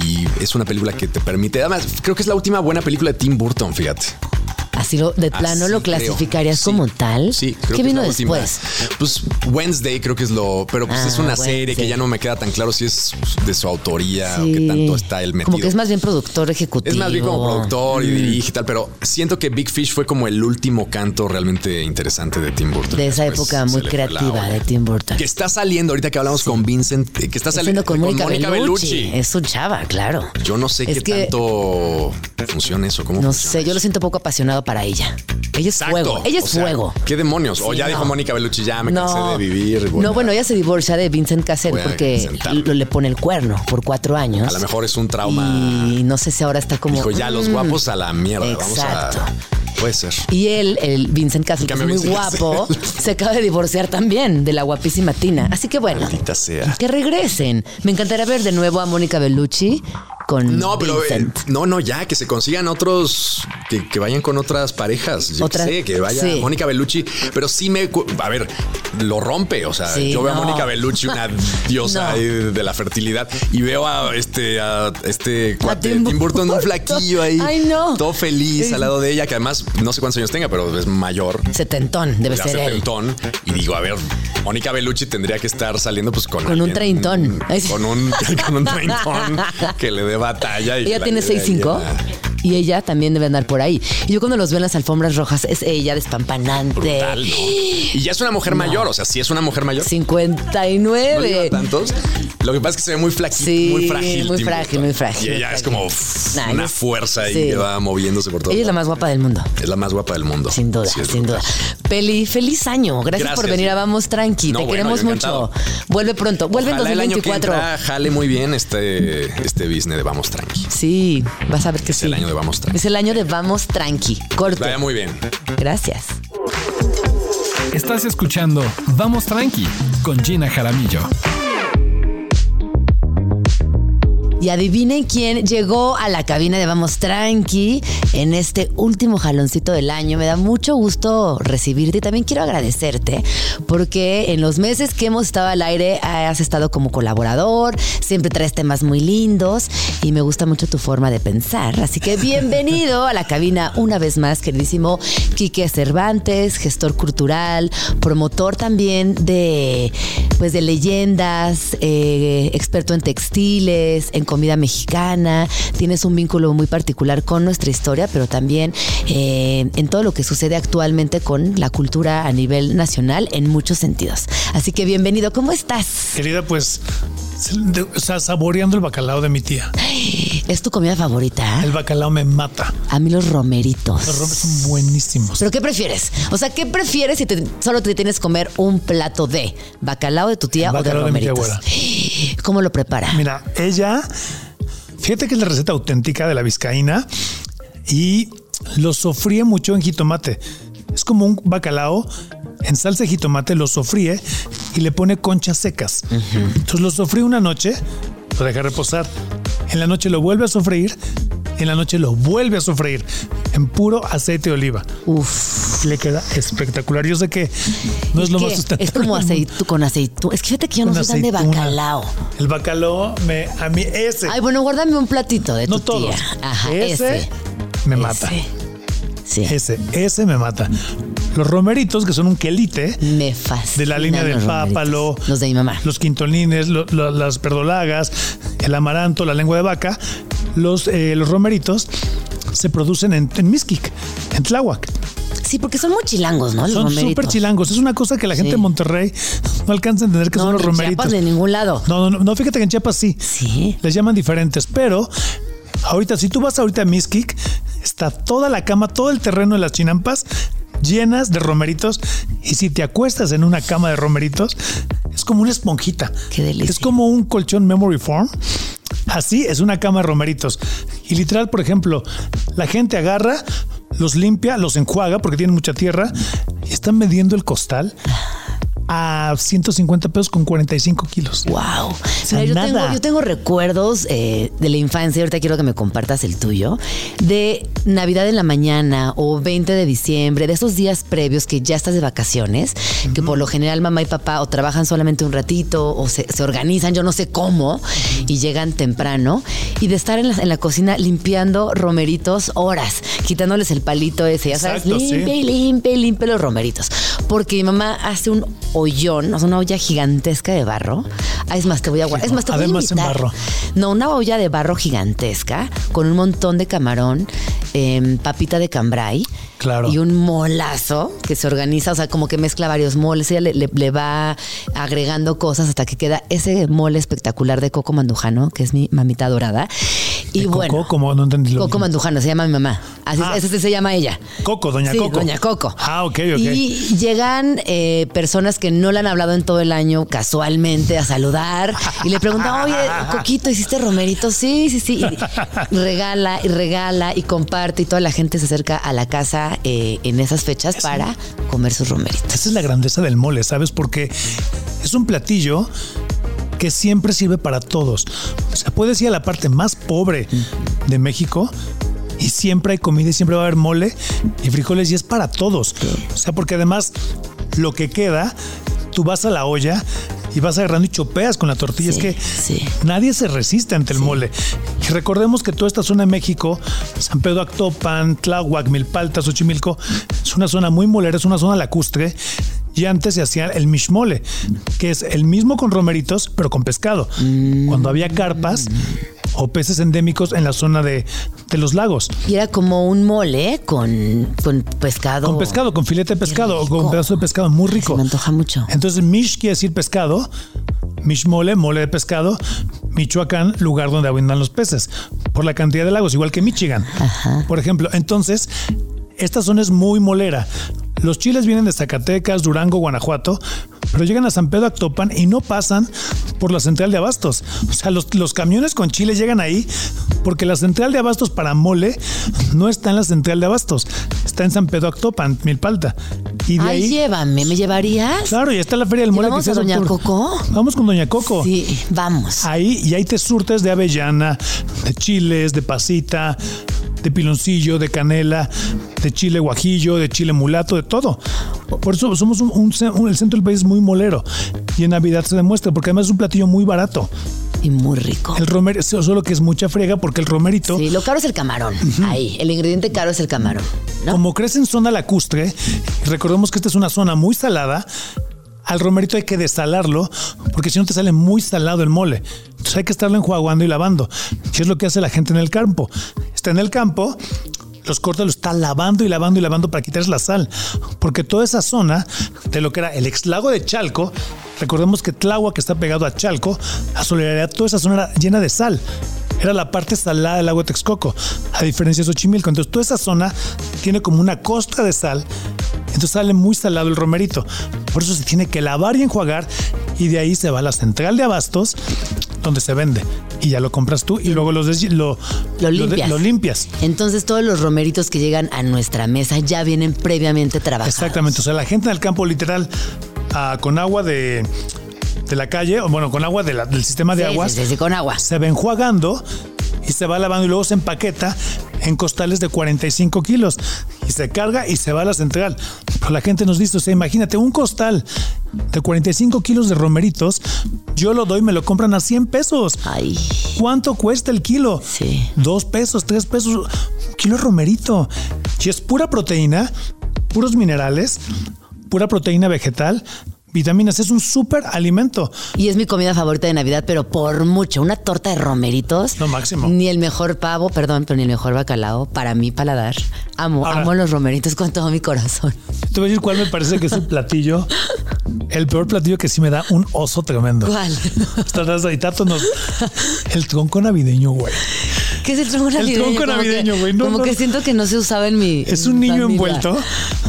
y es una película que te permite, además creo que es la última buena película de Tim Burton, fíjate. Así lo, de plano Así lo creo. clasificarías Sí. como tal. Sí, creo ¿Qué que es vino la después? Pues Wednesday creo que es lo, pero pues Ah, es una serie que ya no me queda tan claro si es de su autoría o qué tanto está él metido. Como que es más bien productor ejecutivo. Es más bien como productor y Mm. dirige y tal, pero siento que Big Fish fue como el último canto realmente interesante de Tim Burton. De esa época muy creativa de Tim Burton. Que está saliendo ahorita que hablamos con Vincent, que está saliendo haciendo con Mónica Bellucci. Es su chava, claro. Yo no sé Es qué que- tanto funciona eso, cómo No funciona sé, yo lo siento poco apasionado para ella. Ella es Exacto. fuego. Ella es O sea, fuego. ¿Qué demonios? o Sí, ya no. dijo Mónica Bellucci, ya me cansé de vivir. voy no, bueno, ella se divorcia de Vincent Cassel Voy porque lo- le pone el cuerno por cuatro años. A lo mejor es un trauma. Y no sé si ahora está como. Dijo, ya los mm. guapos a la mierda. Exacto. Vamos a. Puede ser. Y él, el Vincent Cassel, que es muy Vincent guapo, Cassel. se acaba de divorciar también de la guapísima Tina. Así que bueno, Maldita sea. que regresen. Me encantaría ver de nuevo a Mónica Bellucci con No, pero eh, no, no, ya, que se consigan otros, que, que vayan con otras parejas. Yo Otras- qué sé, que vaya sí. Mónica Bellucci, pero sí me, a ver, lo rompe. O sea, Sí, yo veo no. a Mónica Bellucci, una diosa No. de la fertilidad, y veo a este, a este cuate, Tim Burton, un flaquillo ahí, Ay, no. todo feliz al lado de ella, que además no sé cuántos años tenga, pero es mayor. Setentón, debe ser él. setentón, y digo, a ver, Mónica Bellucci tendría que estar saliendo pues con Con un treintón. Con un, con un treintón que le dé batalla. Y Ella tiene lleve ahí 6'5". Y ella también debe andar por ahí. Y yo cuando los veo en las alfombras rojas, es ella despampanante. Brutal, ¿no? Y ya es una mujer mayor, o sea, sí es una mujer mayor. 59. No lleva tantos. Lo que pasa es que se ve muy flaquito, Sí, muy frágil. muy frágil, muy frágil, Y ella es como Nah, una fuerza y sí. que va moviéndose por todo. Ella es la más guapa del mundo. Es la más guapa del mundo. Sin duda, Sí, sin duda. Peli, feliz año. Gracias, por venir a Vamos Tranqui. No, Te bueno, queremos mucho. Vuelve pronto. Vuelve Ojalá en el año que 2024. entra jale muy bien este, este business de Vamos Tranqui. Sí, vas a ver que Es sí. el año de Vamos Tranqui. Es el año de Vamos Tranqui. Corto. Vaya muy bien. Gracias. Estás escuchando Vamos Tranqui con Gina Jaramillo. Y adivinen quién llegó a la cabina de Vamos Tranqui en este último jaloncito del año. Me da mucho gusto recibirte y también quiero agradecerte porque en los meses que hemos estado al aire has estado como colaborador, siempre traes temas muy lindos y me gusta mucho tu forma de pensar. Así que bienvenido a la cabina una vez más, queridísimo Quique Cervantes, gestor cultural, promotor también de, pues, de leyendas, eh, experto en textiles, en comida mexicana. Tienes un vínculo muy particular con nuestra historia, pero también eh, en todo lo que sucede actualmente con la cultura a nivel nacional en muchos sentidos. Así que bienvenido, ¿cómo estás? Querida, pues, o sea, saboreando el bacalao de mi tía. ¿Es tu comida favorita? El bacalao me mata. A mí los romeritos. Los romes son buenísimos. ¿Pero qué prefieres? O sea, ¿qué prefieres si te- solo te tienes que comer un plato de bacalao de tu tía El o de bacalao de mi tía romeritos? ¿Cómo lo prepara? Mira, ella, fíjate que es la receta auténtica de la vizcaína y lo sofríe mucho en jitomate. Es como un bacalao en salsa de jitomate, lo sofríe y le pone conchas secas. Entonces lo sofríe una noche, lo deja reposar. En la noche lo vuelve a sofreír, en la noche lo vuelve a sofreír en puro aceite de oliva. Uf. Le queda espectacular. Yo sé que no es lo más sustentable. Es como aceitú con aceitú. Es que fíjate que yo no soy tan de bacalao. El bacalao, me, a mí ese. Ay, bueno, guárdame un platito de no tu todos. tía. Ajá, ese, ese. me Ese. mata. Sí. Ese, ese me mata. Los romeritos, que son un quelite, Me fascina. de la línea del pápalo, Los de mi mamá. los lo- lo- las perdolagas, el amaranto, la lengua de vaca, los, eh, los romeritos se producen en, en Mixquic, en Tláhuac. Sí, porque son muy chilangos, ¿no? Los Son súper chilangos. Es una cosa que la gente Sí. de Monterrey no alcanza a entender que No, son los romeritos. Chiapas, de ningún lado. No, no, no, fíjate que en Chiapas sí. Sí. Les llaman diferentes, pero ahorita, si tú vas ahorita a Miskik, está toda la cama, todo el terreno de las chinampas llenas de romeritos. Y si te acuestas en una cama de romeritos, es como una esponjita. Qué delicia. Es como un colchón memory foam. Así es una cama de romeritos. Y literal, por ejemplo, la gente agarra, los limpia, los enjuaga porque tienen mucha tierra y están vendiendo el costal a 150 pesos con 45 kilos. Wow. sea, Mira, yo, nada. tengo, yo tengo recuerdos eh, de la infancia, ahorita quiero que me compartas el tuyo, de Navidad en la mañana o 20 de diciembre, de esos días previos que ya estás de vacaciones, que por lo general mamá y papá o trabajan solamente un ratito o se, se organizan, yo no sé cómo, y llegan temprano, y de estar en la, en la cocina limpiando romeritos horas, quitándoles el palito ese, ya sabes, Exacto, sí. limpia y limpia y limpia los romeritos. Porque mi mamá hace un hoyón, o sea, una olla gigantesca de barro. Ah, es más, te voy a guardar. Es más, te voy a Además en invitar. barro. No, una olla de barro gigantesca con un montón de camarón, em, papita de cambray. Claro. Y un molazo que se organiza, o sea, como que mezcla varios moles. Ella le, le- le va agregando cosas hasta que queda ese mole espectacular de Coco Mandujano, que es mi mamita dorada. Y ¿De Coco? bueno. ¿Cómo? No entendí lo Coco mismo. Mandujano, se llama mi mamá. Así, Ah. ese se llama ella. Coco, doña Sí, Coco. Doña Coco. Ah, ok, ok. Y llegan eh, personas que no le han hablado en todo el año casualmente a saludar y le preguntan, oye, Coquito, ¿hiciste romerito? Sí, sí, sí. Y regala y regala y comparte y toda la gente se acerca a la casa eh, en esas fechas para comer sus romeritos. Esa es la grandeza del mole, ¿sabes? Porque es un platillo que siempre sirve para todos. O sea, puedes ir a la parte más pobre de México y siempre hay comida y siempre va a haber mole y frijoles y es para todos. O sea, porque además lo que queda, tú vas a la olla y vas agarrando y chopeas con la tortilla. Sí, es que sí. nadie se resiste ante el mole. Y recordemos que toda esta zona de México, San Pedro Actopan, Tláhuac, Milpalta, Xochimilco, es una zona muy molera, es una zona lacustre. Y antes se hacía el mishmole, que es el mismo con romeritos, pero con pescado. Cuando había carpas o peces endémicos en la zona de, de los lagos. Y era como un mole con, con pescado. Con pescado, con filete de pescado, o con pedazo de pescado muy rico. Se me antoja mucho. Entonces, Mish quiere decir pescado, Mish mole, mole de pescado, Michoacán, lugar donde abundan los peces, por la cantidad de lagos, igual que Michigan. Por ejemplo, entonces, esta zona es muy molera. Los chiles vienen de Zacatecas, Durango, Guanajuato, pero llegan a San Pedro Actopan y no pasan por la central de abastos. O sea, los, los camiones con chile llegan ahí porque la central de abastos para mole no está en la central de abastos, está en San Pedro Actopan, Milpalta. Y de Ay, ahí llévame, ¿me llevarías? Claro, y está la Feria del Mole. vamos que se a Doña octubre. Coco? Vamos con Doña Coco. Sí, vamos. Ahí, y ahí te surtes de avellana, de chiles, de pasita, de piloncillo, de canela, de chile guajillo, de chile mulato, de todo. Por eso somos un, un ce- un- el centro del país muy molero. Y en Navidad se demuestra, porque además es un platillo muy barato. Y muy rico. El romerito, solo que es mucha frega, porque el romerito, Sí, lo caro es el camarón. Ahí, el ingrediente caro es el camarón. ¿no? como crece en zona lacustre, recordemos que esta es una zona muy salada, al romerito hay que desalarlo, porque si no te sale muy salado el mole. Entonces hay que estarlo enjuagando y lavando, que es lo que hace la gente en el campo. Está en el campo, los corta, lo está lavando y lavando y lavando para quitarles la sal, porque toda esa zona de lo que era el ex lago de Chalco, recordemos que Tláhuac que está pegado a Chalco, a Solidaridad, toda esa zona era llena de sal. Era la parte salada del lago de Texcoco, a diferencia de Xochimilco. Entonces, toda esa zona tiene como una costra de sal. Entonces sale muy salado el romerito. Por eso se tiene que lavar y enjuagar. Y de ahí se va a la central de abastos, donde se vende. Y ya lo compras tú y luego los lo, Lo limpias. lo limpias. Entonces todos los romeritos que llegan a nuestra mesa ya vienen previamente trabajados. Exactamente. O sea, la gente en el campo literal ah, con agua de, de la calle, o bueno, con agua de la- del sistema de Sí, aguas, sí, sí, sí, con agua. se va enjuagando y se va lavando y luego se empaqueta en costales de 45 kilos y se carga y se va a la central. Pero la gente nos dice, o sea, imagínate, un costal de 45 kilos de romeritos, yo lo doy, me lo compran a 100 pesos. Ay, ¿Cuánto cuesta el kilo? Sí. Dos pesos, tres pesos, un kilo de romerito. Si es pura proteína, puros minerales, pura proteína vegetal, vitaminas, es un súper alimento. y es mi comida favorita de Navidad, pero por mucho. Una torta de romeritos. Lo máximo. Ni el mejor pavo, perdón, pero ni el mejor bacalao. Para mí, paladar. Amo, Ahora- amo los romeritos con todo mi corazón. Te voy a decir cuál me parece que es el platillo, el peor platillo que sí me da un oso tremendo. ¿Cuál? Estarás ahí, Tato, el tronco navideño, güey. ¿Qué es el tronco navideño? tronco Como navideño, güey. No, como no. que siento que no se usaba en mi. Es un niño familia. envuelto.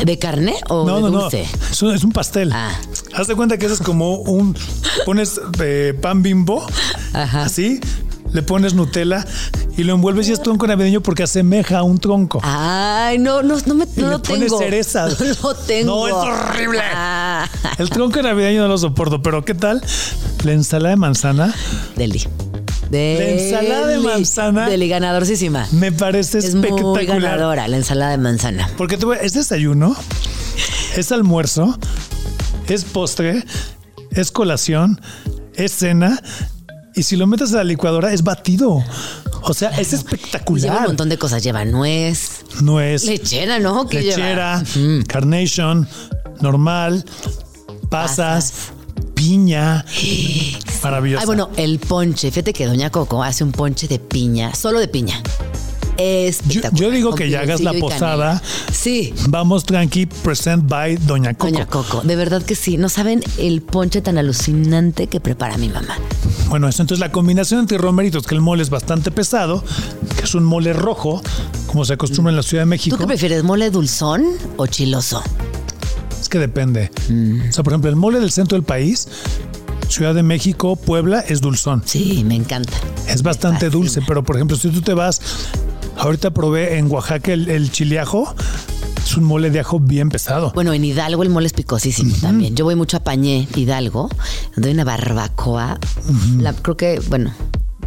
¿De carne o No, de no, no. dulce? Es un, es un pastel. Ah. Haz de cuenta que eso es como un. Pones eh, pan bimbo, Ajá. así, le pones Nutella y lo envuelves y es tronco navideño porque asemeja a un tronco. Ay, no, no, no me no lo pones tengo. cerezas. No lo tengo. No, es horrible. Ah. El tronco navideño no lo soporto, pero ¿qué tal? La ensalada de manzana Deli. La ensalada de manzana. Deli, ganadorísima. me parece Es muy espectacular. ganadora la ensalada de manzana. Porque voy- es desayuno, es almuerzo, es postre, es colación, es cena. Y si lo metes a la licuadora, es batido. O sea, es Lleva un espectacular. montón de cosas. Lleva nuez, Nuez, lechera, ¿no? ¿Qué lechera, lleva? carnation, normal, pasas, Pasas. Piña. Maravilloso. Ay, bueno, el ponche. Fíjate que Doña Coco hace un ponche de piña, solo de piña. yo, yo digo que ya hagas la posada. Sí. Vamos tranqui, present by Doña Coco. Doña Coco, de verdad que sí. No saben el ponche tan alucinante que prepara mi mamá. Bueno, eso entonces la combinación entre romeritos, que el mole es bastante pesado, que es un mole rojo, como se acostumbra en la Ciudad de ¿Tú México. qué prefieres, mole dulzón o chiloso? Es que depende. Mm. O sea, por ejemplo, el mole del centro del país, Ciudad de México, Puebla, es dulzón. Sí, me encanta. Es bastante dulce, pero por ejemplo, si tú te vas, ahorita probé en Oaxaca el, el chileajo, es un mole de ajo bien pesado. Bueno, en Hidalgo el mole es picosísimo también. Yo voy mucho a Pañé, Hidalgo, hay una barbacoa. La, creo que, bueno,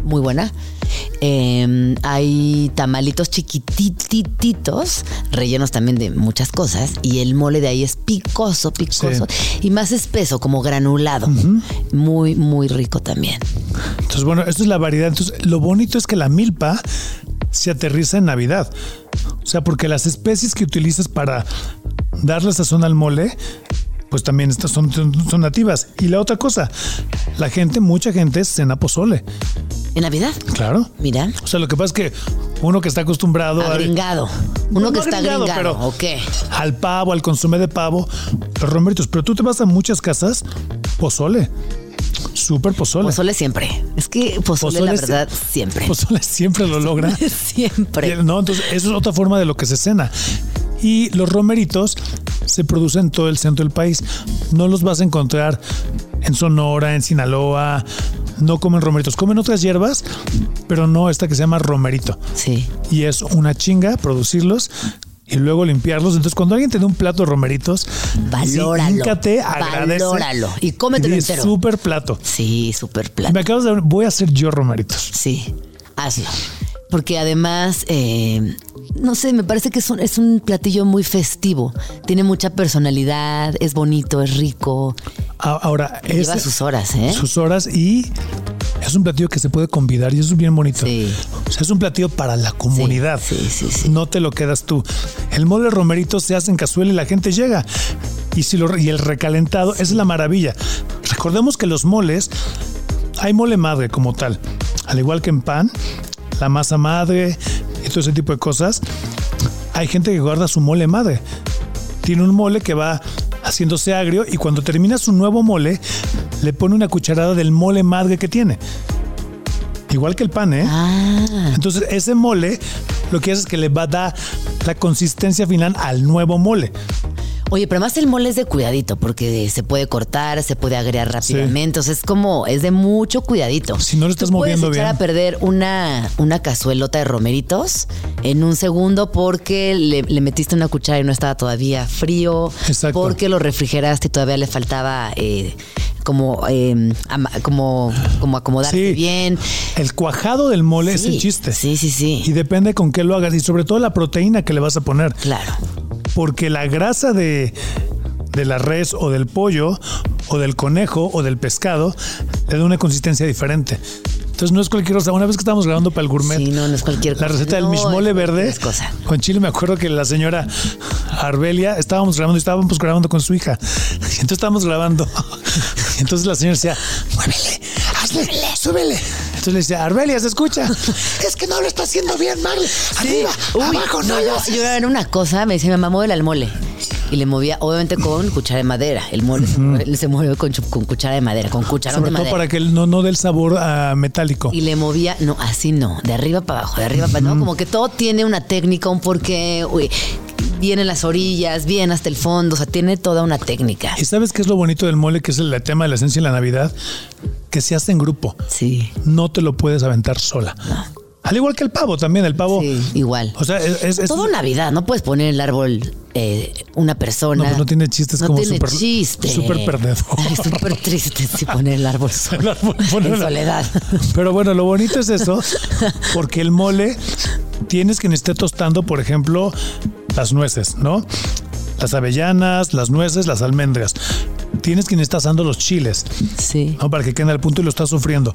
muy buena. Eh, hay tamalitos chiquitititos, rellenos también de muchas cosas. Y el mole de ahí es picoso, picoso. Y más espeso, como granulado. Muy, muy rico también. Entonces, bueno, esto es la variedad. Entonces, lo bonito es que la milpa se aterriza en Navidad. O sea, porque las especies que utilizas para darle sazón al mole, pues también estas son, nativas. Y la otra cosa, la gente, mucha gente cena pozole. ¿En Navidad? Claro. Mira. O sea, lo que pasa es que uno que está acostumbrado a- Agringado. Uno No, que está agringado, agringado. pero- al pavo, al consomé de pavo, los romeritos. Pero tú te vas a muchas casas, pozole. Súper pozole. Pozole siempre. Es que pozole, la Pozole verdad, siempre. Pozole siempre lo logra. siempre. No, entonces eso es otra forma de lo que se cena. Y los romeritos se producen en todo el centro del país. No los vas a encontrar en Sonora, en Sinaloa. No comen romeritos. Comen otras hierbas, pero no esta que se llama romerito. Sí. Y es una chinga producirlos y luego limpiarlos. Entonces, cuando alguien te un plato de romeritos, Valóralo. sí, híncate, agradece. Valóralo. Y cómetelo di, entero. Súper plato. Sí, súper Me plano. acabas de voy a hacer yo romeritos. Sí, hazlo. Porque además, eh, no sé, me parece que es un, es un platillo muy festivo. Tiene mucha personalidad, es bonito, es rico. Ahora, Lleva ese- sus horas, ¿eh? sus horas y es un platillo que se puede convidar y eso es bien bonito. Sí. O sea, es un platillo para la comunidad. Sí, sí. No te lo quedas tú. El mole romerito se hace en cazuela y la gente llega. Y, si lo, y el recalentado es la maravilla. Recordemos que los moles, hay mole madre como tal. Al igual que en pan, la masa madre y todo ese tipo de cosas. Hay gente que guarda su mole madre. Tiene un mole que va haciéndose agrio y cuando termina su nuevo mole, le pone una cucharada del mole madre que tiene. Igual que el pan, ¿eh? Ah, Entonces, ese mole lo que hace es que le va a dar la consistencia final al nuevo mole. Oye, pero además el mole es de cuidadito, porque se puede cortar, se puede agregar rápidamente. O sea, es como, es de mucho cuidadito. Si no lo estás Tú puedes moviendo echar bien. a perder una, una cazuelota de romeritos en un segundo porque le, le metiste una cuchara y no estaba todavía frío. Exacto. Porque lo refrigeraste y todavía le faltaba eh, como, eh, como, como acomodarse Sí. bien. El cuajado del mole es el chiste. Sí, sí, sí. Y depende con qué lo hagas y sobre todo la proteína que le vas a poner. Claro. Porque la grasa de, de la res o del pollo o del conejo o del pescado le da una consistencia diferente. Entonces no es cualquier cosa. Una vez que estábamos grabando para el gourmet, Sí, no, no es cualquier la cosa. receta del No, mismole es verde cualquier cosa. con chile, me acuerdo que la señora Arbelia estábamos grabando y estábamos grabando con su hija. Y entonces estábamos grabando. Entonces la señora decía, muévele, hazle, súbele. Entonces le decía, Arbelia, ¿se escucha? Es que no lo está haciendo bien, Marle. Arriba, Uy, abajo, no, no, lo yo, haces". yo era una cosa, me decía, mi mamá mueve al mole. Y le movía, obviamente, con cuchara de madera. El mole se mueve- se mueve con, cuchara de madera, con cucharón Sobre de todo madera. para que él no, no dé el sabor ah, metálico. Y le movía, no, así no, de arriba para abajo, de arriba para abajo. Como que todo tiene una técnica, un porqué, uy, viene las orillas, viene hasta el fondo, o sea, tiene toda una técnica. ¿Y sabes qué es lo bonito del mole? Que es el tema de la esencia de la Navidad. Que se hace en grupo. Sí, No te lo puedes aventar sola. Al igual que el pavo también, el pavo. sí, igual. O sea, es, es- es- Todo Navidad, no puedes poner en el árbol eh, una persona. No, pues no tiene chistes No como tiene súper- chiste. súper perdedor. Ay, súper triste si poner el árbol solo. El árbol, en soledad. Pero bueno, lo bonito es eso, porque el mole tienes quien esté tostando, por ejemplo, las nueces, ¿no? Las avellanas, las nueces, las almendras. Tienes quien está asando los chiles, Sí. ¿no? Para que queden al punto y lo está sufriendo.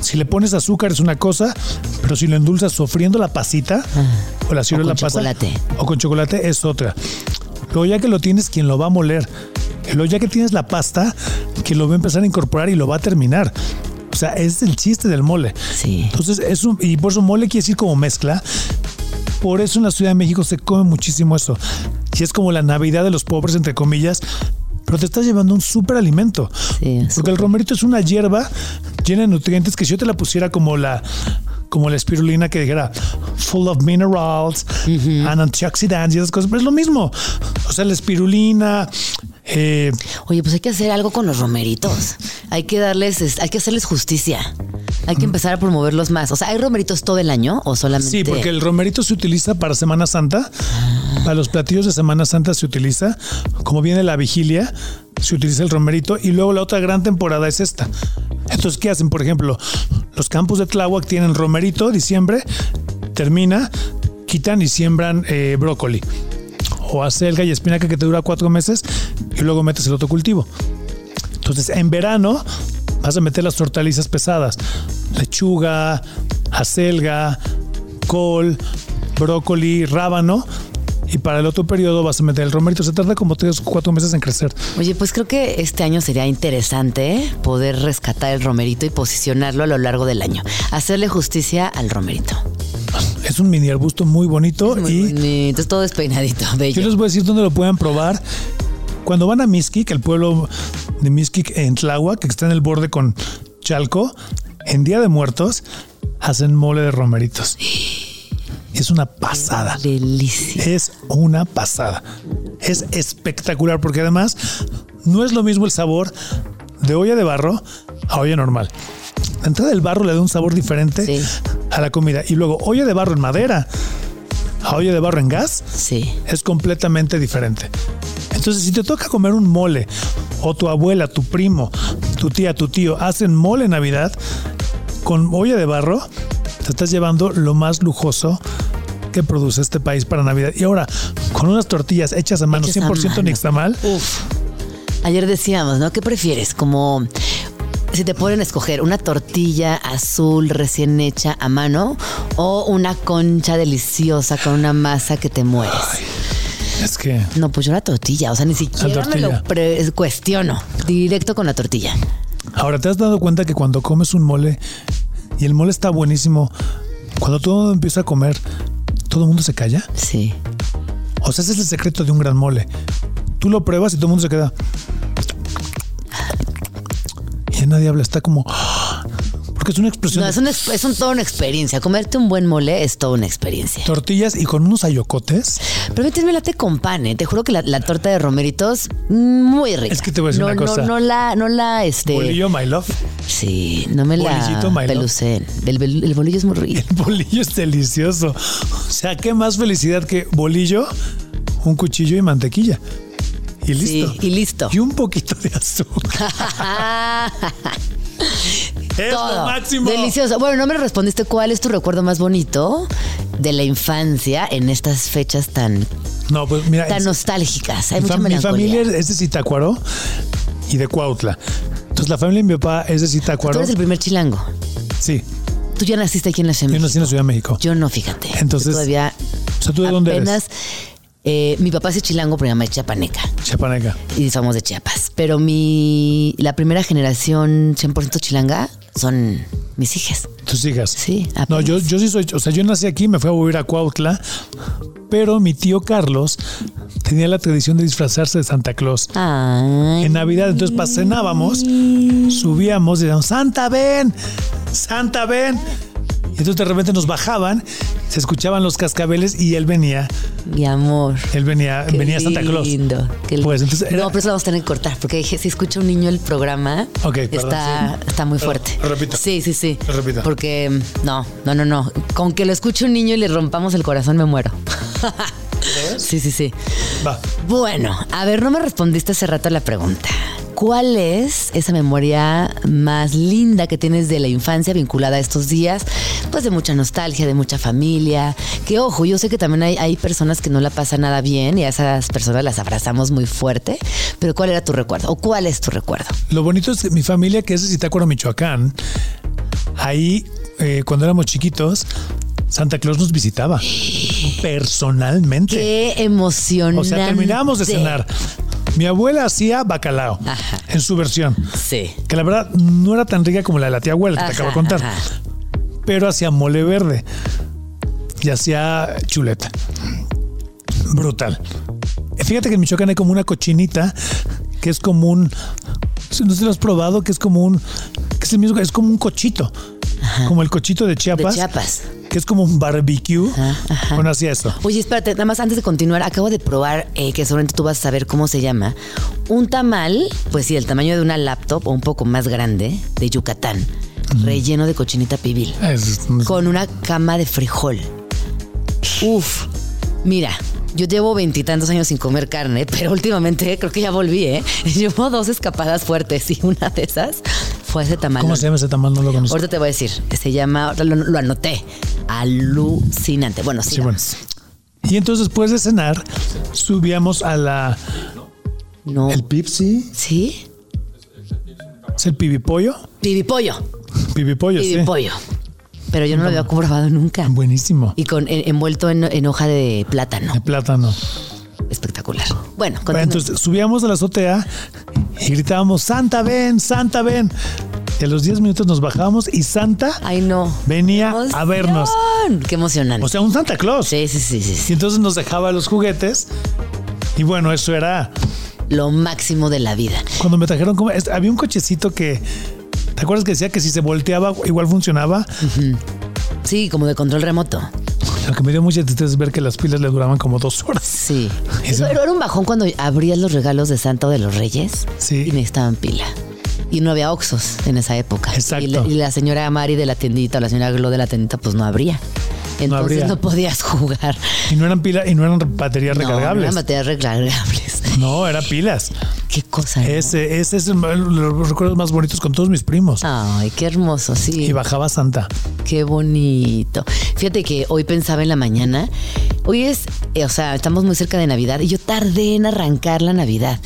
Si le pones azúcar es una cosa, pero si lo endulzas sofriendo la pasita o la ciruela Ah. chocolate. o con chocolate es otra. Luego ya que lo tienes, quien lo va a moler. Luego ya que tienes la pasta, quien lo va a empezar a incorporar y lo va a terminar. O sea, es el chiste del mole. Sí. Entonces, es un, y por eso mole quiere decir como mezcla. Por eso en la Ciudad de México se come muchísimo eso. Y es como la Navidad de los pobres, entre comillas, pero te estás llevando un súper alimento. Sí, Porque el romerito es una hierba llena de nutrientes que si yo te la pusiera como la como la espirulina que dijera full of minerals and antioxidants y esas cosas, pero es lo mismo. O sea, la espirulina, eh, Oye, pues hay que hacer algo con los romeritos. Hay que darles, es- hay que hacerles justicia. Hay que empezar a promoverlos más. O sea, ¿hay romeritos todo el año o solamente? Sí, porque el romerito se utiliza para Semana Santa. Para los platillos de Semana Santa se utiliza. Como viene la vigilia, se utiliza el romerito. Y luego la otra gran temporada es esta. Entonces, ¿qué hacen? Por ejemplo, los campos de Tláhuac tienen romerito, diciembre, termina, quitan y siembran eh, brócoli. O acelga y espinaca que te dura cuatro meses y luego metes el otro cultivo. Entonces, en verano vas a meter las hortalizas pesadas. Lechuga, acelga, col, brócoli, rábano. Y para el otro periodo vas a meter el romerito. Se tarda como tres o cuatro meses en crecer. Oye, pues creo que este año sería interesante poder rescatar el romerito y posicionarlo a lo largo del año. Hacerle justicia al romerito. Es un mini arbusto muy bonito Muy y bonito, es todo despeinadito, yo bello. les voy a decir dónde lo puedan probar. Cuando van a Mixquic, el pueblo de Mixquic en Tláhuac, que está en el borde con Chalco, en Día de Muertos hacen mole de romeritos. Es una pasada. Delicia. Es una pasada. Es espectacular porque además no es lo mismo el sabor de olla de barro a olla normal. La entrada del barro le da un sabor diferente Sí. a la comida. Y luego olla de barro en madera a olla de barro en gas Sí. es completamente diferente. Entonces, si te toca comer un mole, o tu abuela, tu primo, tu tía, tu tío hacen mole en Navidad con olla de barro, te estás llevando lo más lujoso que produce este país para Navidad. Y ahora, con unas tortillas hechas a mano, Hechas a 100% mano. nixtamal, Uf. Ayer decíamos, ¿no? ¿Qué prefieres? Como si te a escoger una tortilla azul recién hecha a mano o una concha deliciosa con una masa que te mueres. es que No, pues yo la tortilla, o sea, ni siquiera me lo pre- cuestiono. Directo con la tortilla. ahora te has dado cuenta que cuando comes un mole y el mole está buenísimo, cuando todo empieza a comer, todo el mundo se calla. Sí. O sea, ese es el secreto de un gran mole. Tú lo pruebas y todo el mundo se queda. Y ya nadie habla, está como. Porque es una expresión No, de es, una, es un- toda una experiencia. Comerte un buen mole es toda una experiencia. tortillas y con unos ayocotes. Permíteme late con pan, ¿eh? Te juro que la, la torta de romeritos, muy rica. Es que te voy a decir no, una no, cosa. No, la, no la, este... Bolillo, my love. Sí, no me Bolillito, la pelucen. El, bolillo es muy rico. El bolillo es delicioso. O sea, qué más felicidad que bolillo, un cuchillo y mantequilla. Y listo. Sí, y listo. Y un poquito de azúcar. es Todo. lo máximo. Delicioso. Bueno, no me respondiste cuál es tu recuerdo más bonito de la infancia en estas fechas tan, No, pues mira. tan es- nostálgicas. Hay mi, mucha fam- mi familia es de Zitácuaro y de Cuautla. Entonces la familia de mi papá es de Tú Zitácuaro. eres el primer chilango. Sí, Tú ya naciste aquí en la Ciudad de yo nací en la México. Ciudad de México. Yo no, fíjate. Yo Entonces, todavía O sea, ¿tú de dónde apenas, eres? Eh, mi papá es chilango, pero mi mamá es chiapaneca. Chapaneca. y somos de Chiapas. Pero mi la primera generación 100% chilanga son mis hijas. Tus hijas. Sí, No, yo, yo sí soy, o sea, yo nací aquí, me fui a vivir a Cuautla, pero mi tío Carlos tenía la tradición de disfrazarse de Santa Claus. Ay. En Navidad, entonces pa- cenábamos, subíamos y decíamos, Santa, ven, Santa, ven. Y entonces de repente nos bajaban, se escuchaban los cascabeles y él venía, Mi amor. él venía, Qué venía Santa Claus. lindo. qué lindo. Pues entonces era- No, pero eso lo vamos a tener que cortar, porque dije, si escucha un niño el programa, perdón, está, sí. está muy fuerte. lo repito. Sí, sí, sí. Lo repito. Porque no, no, no, no. Con que lo escuche un niño y le rompamos el corazón, me muero. sí, sí, sí. Va. Bueno, a ver, no me respondiste hace rato a la pregunta. ¿Cuál es esa memoria más linda que tienes de la infancia vinculada a estos días? Pues de mucha nostalgia, de mucha familia. Que ojo, yo sé que también hay, hay personas que no la pasan nada bien y a esas personas las abrazamos muy fuerte. Pero ¿cuál era tu recuerdo? ¿O cuál es tu recuerdo? Lo bonito es que mi familia, que es de Zitácuaro, Michoacán, ahí, eh, cuando éramos chiquitos, Santa Claus nos visitaba personalmente. Qué emocionante. O sea, terminábamos de cenar. Mi abuela hacía bacalao Ajá. en su versión, Sí. que la verdad no era tan rica como la de la tía abuela que te acabo de contar, ajá. pero hacía mole verde y hacía chuleta. Brutal. Fíjate que en Michoacán hay como una cochinita que es como un. No sé si lo has probado, que es como un. que es el mismo, es como un cochito. Como el cochito de De Chiapas. Que es como un barbecue. Ajá, ajá. Bueno, hacía esto. Oye, espérate, nada más antes de continuar, acabo de probar, eh, que seguramente tú vas a saber cómo se llama, un tamal, pues sí, del tamaño de una laptop o un poco más grande, de Yucatán, relleno de cochinita pibil, Es- con una cama de frijol. Uf, mira. Yo llevo veintitantos años sin comer carne, pero últimamente creo que ya volví, ¿eh? Llevo dos escapadas fuertes y una de esas fue ese tamal. ¿Cómo se llama ese tamal? No lo conozco. Ahorita te voy a decir, se llama, lo, lo anoté, alucinante. Bueno, sí. Sí, bueno. Y entonces después de cenar, subíamos a la. No. El Pipsi. ¿Sí? ¿Es el pibipollo? Pibipollo. Pibipollo, sí. Pibipollo. Pero yo no lo había comprobado nunca. Buenísimo. Y con en- envuelto en, en hoja de plátano. De plátano. Espectacular. Bueno, Bueno, entonces subíamos a la azotea y gritábamos, Santa, ven, Santa, ven. Y a los 10 minutos nos bajábamos y Santa Ay, no. venía ¡Qué a vernos. Qué emocionante. O sea, un Santa Claus. sí, sí, sí, sí, Y entonces nos dejaba los juguetes. Y bueno, eso era Lo máximo de la vida. cuando me trajeron como. Había un cochecito que. ¿Te acuerdas que decía que si se volteaba igual funcionaba? Sí, como de control remoto. Lo que me dio mucha tristeza es ver que las pilas le duraban como dos horas. Sí. Eso- Eso era un bajón cuando abrías los regalos de Santa o de los Reyes Sí. y necesitaban pila. Y no había Oxos en esa época. Exacto. Y la, y la señora Mari de la tiendita o la señora Glo de la tiendita, pues no habría. Entonces habría. no, podías jugar. Y no eran pilas y no eran baterías No, no recargables. eran baterías recargables. No, era pilas. Qué cosa. ¿no? Ese, ese es el- los recuerdos más bonitos con todos mis primos. Ay, qué hermoso, sí. Y bajaba Santa. Qué bonito. Fíjate que hoy pensaba en la mañana. Hoy es, eh, o sea, estamos muy cerca de Navidad y yo tardé en arrancar la Navidad.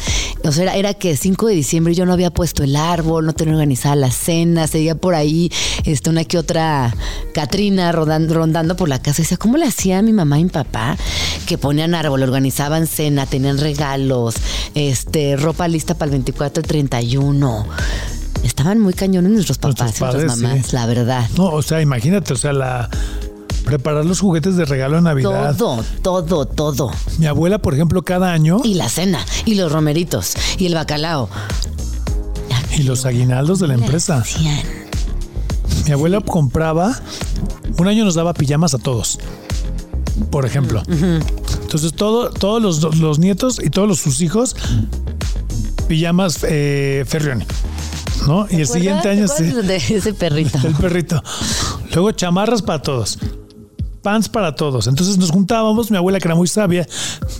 O sea, era, era que 5 de diciembre yo no había puesto el árbol, no tenía organizada la cena, seguía por ahí este, una que otra Catrina rodando, rondando por la casa. Y decía, ¿cómo le hacía mi mamá y mi papá? Que ponían árbol, organizaban cena, tenían regalos, este, ropa lista para el 24 y 31. Estaban muy cañones nuestros papás Nuestros y nuestras mamás, sí. la verdad. No, o sea, imagínate, o sea, la preparar los juguetes de regalo de Navidad. Todo, todo, todo. Mi abuela, por ejemplo, cada año Y la cena, y los romeritos, y el bacalao. y los aguinaldos de la empresa. Mi abuela compraba, un año nos daba pijamas a todos, por ejemplo. Entonces todo, todos los, los nietos y todos los, sus hijos, pijamas eh, Ferrioni, ¿no? Y el siguiente año ¿Te sí, de ese perrito. el perrito. Luego chamarras para todos. Pants para todos. Entonces nos juntábamos, mi abuela que era muy sabia,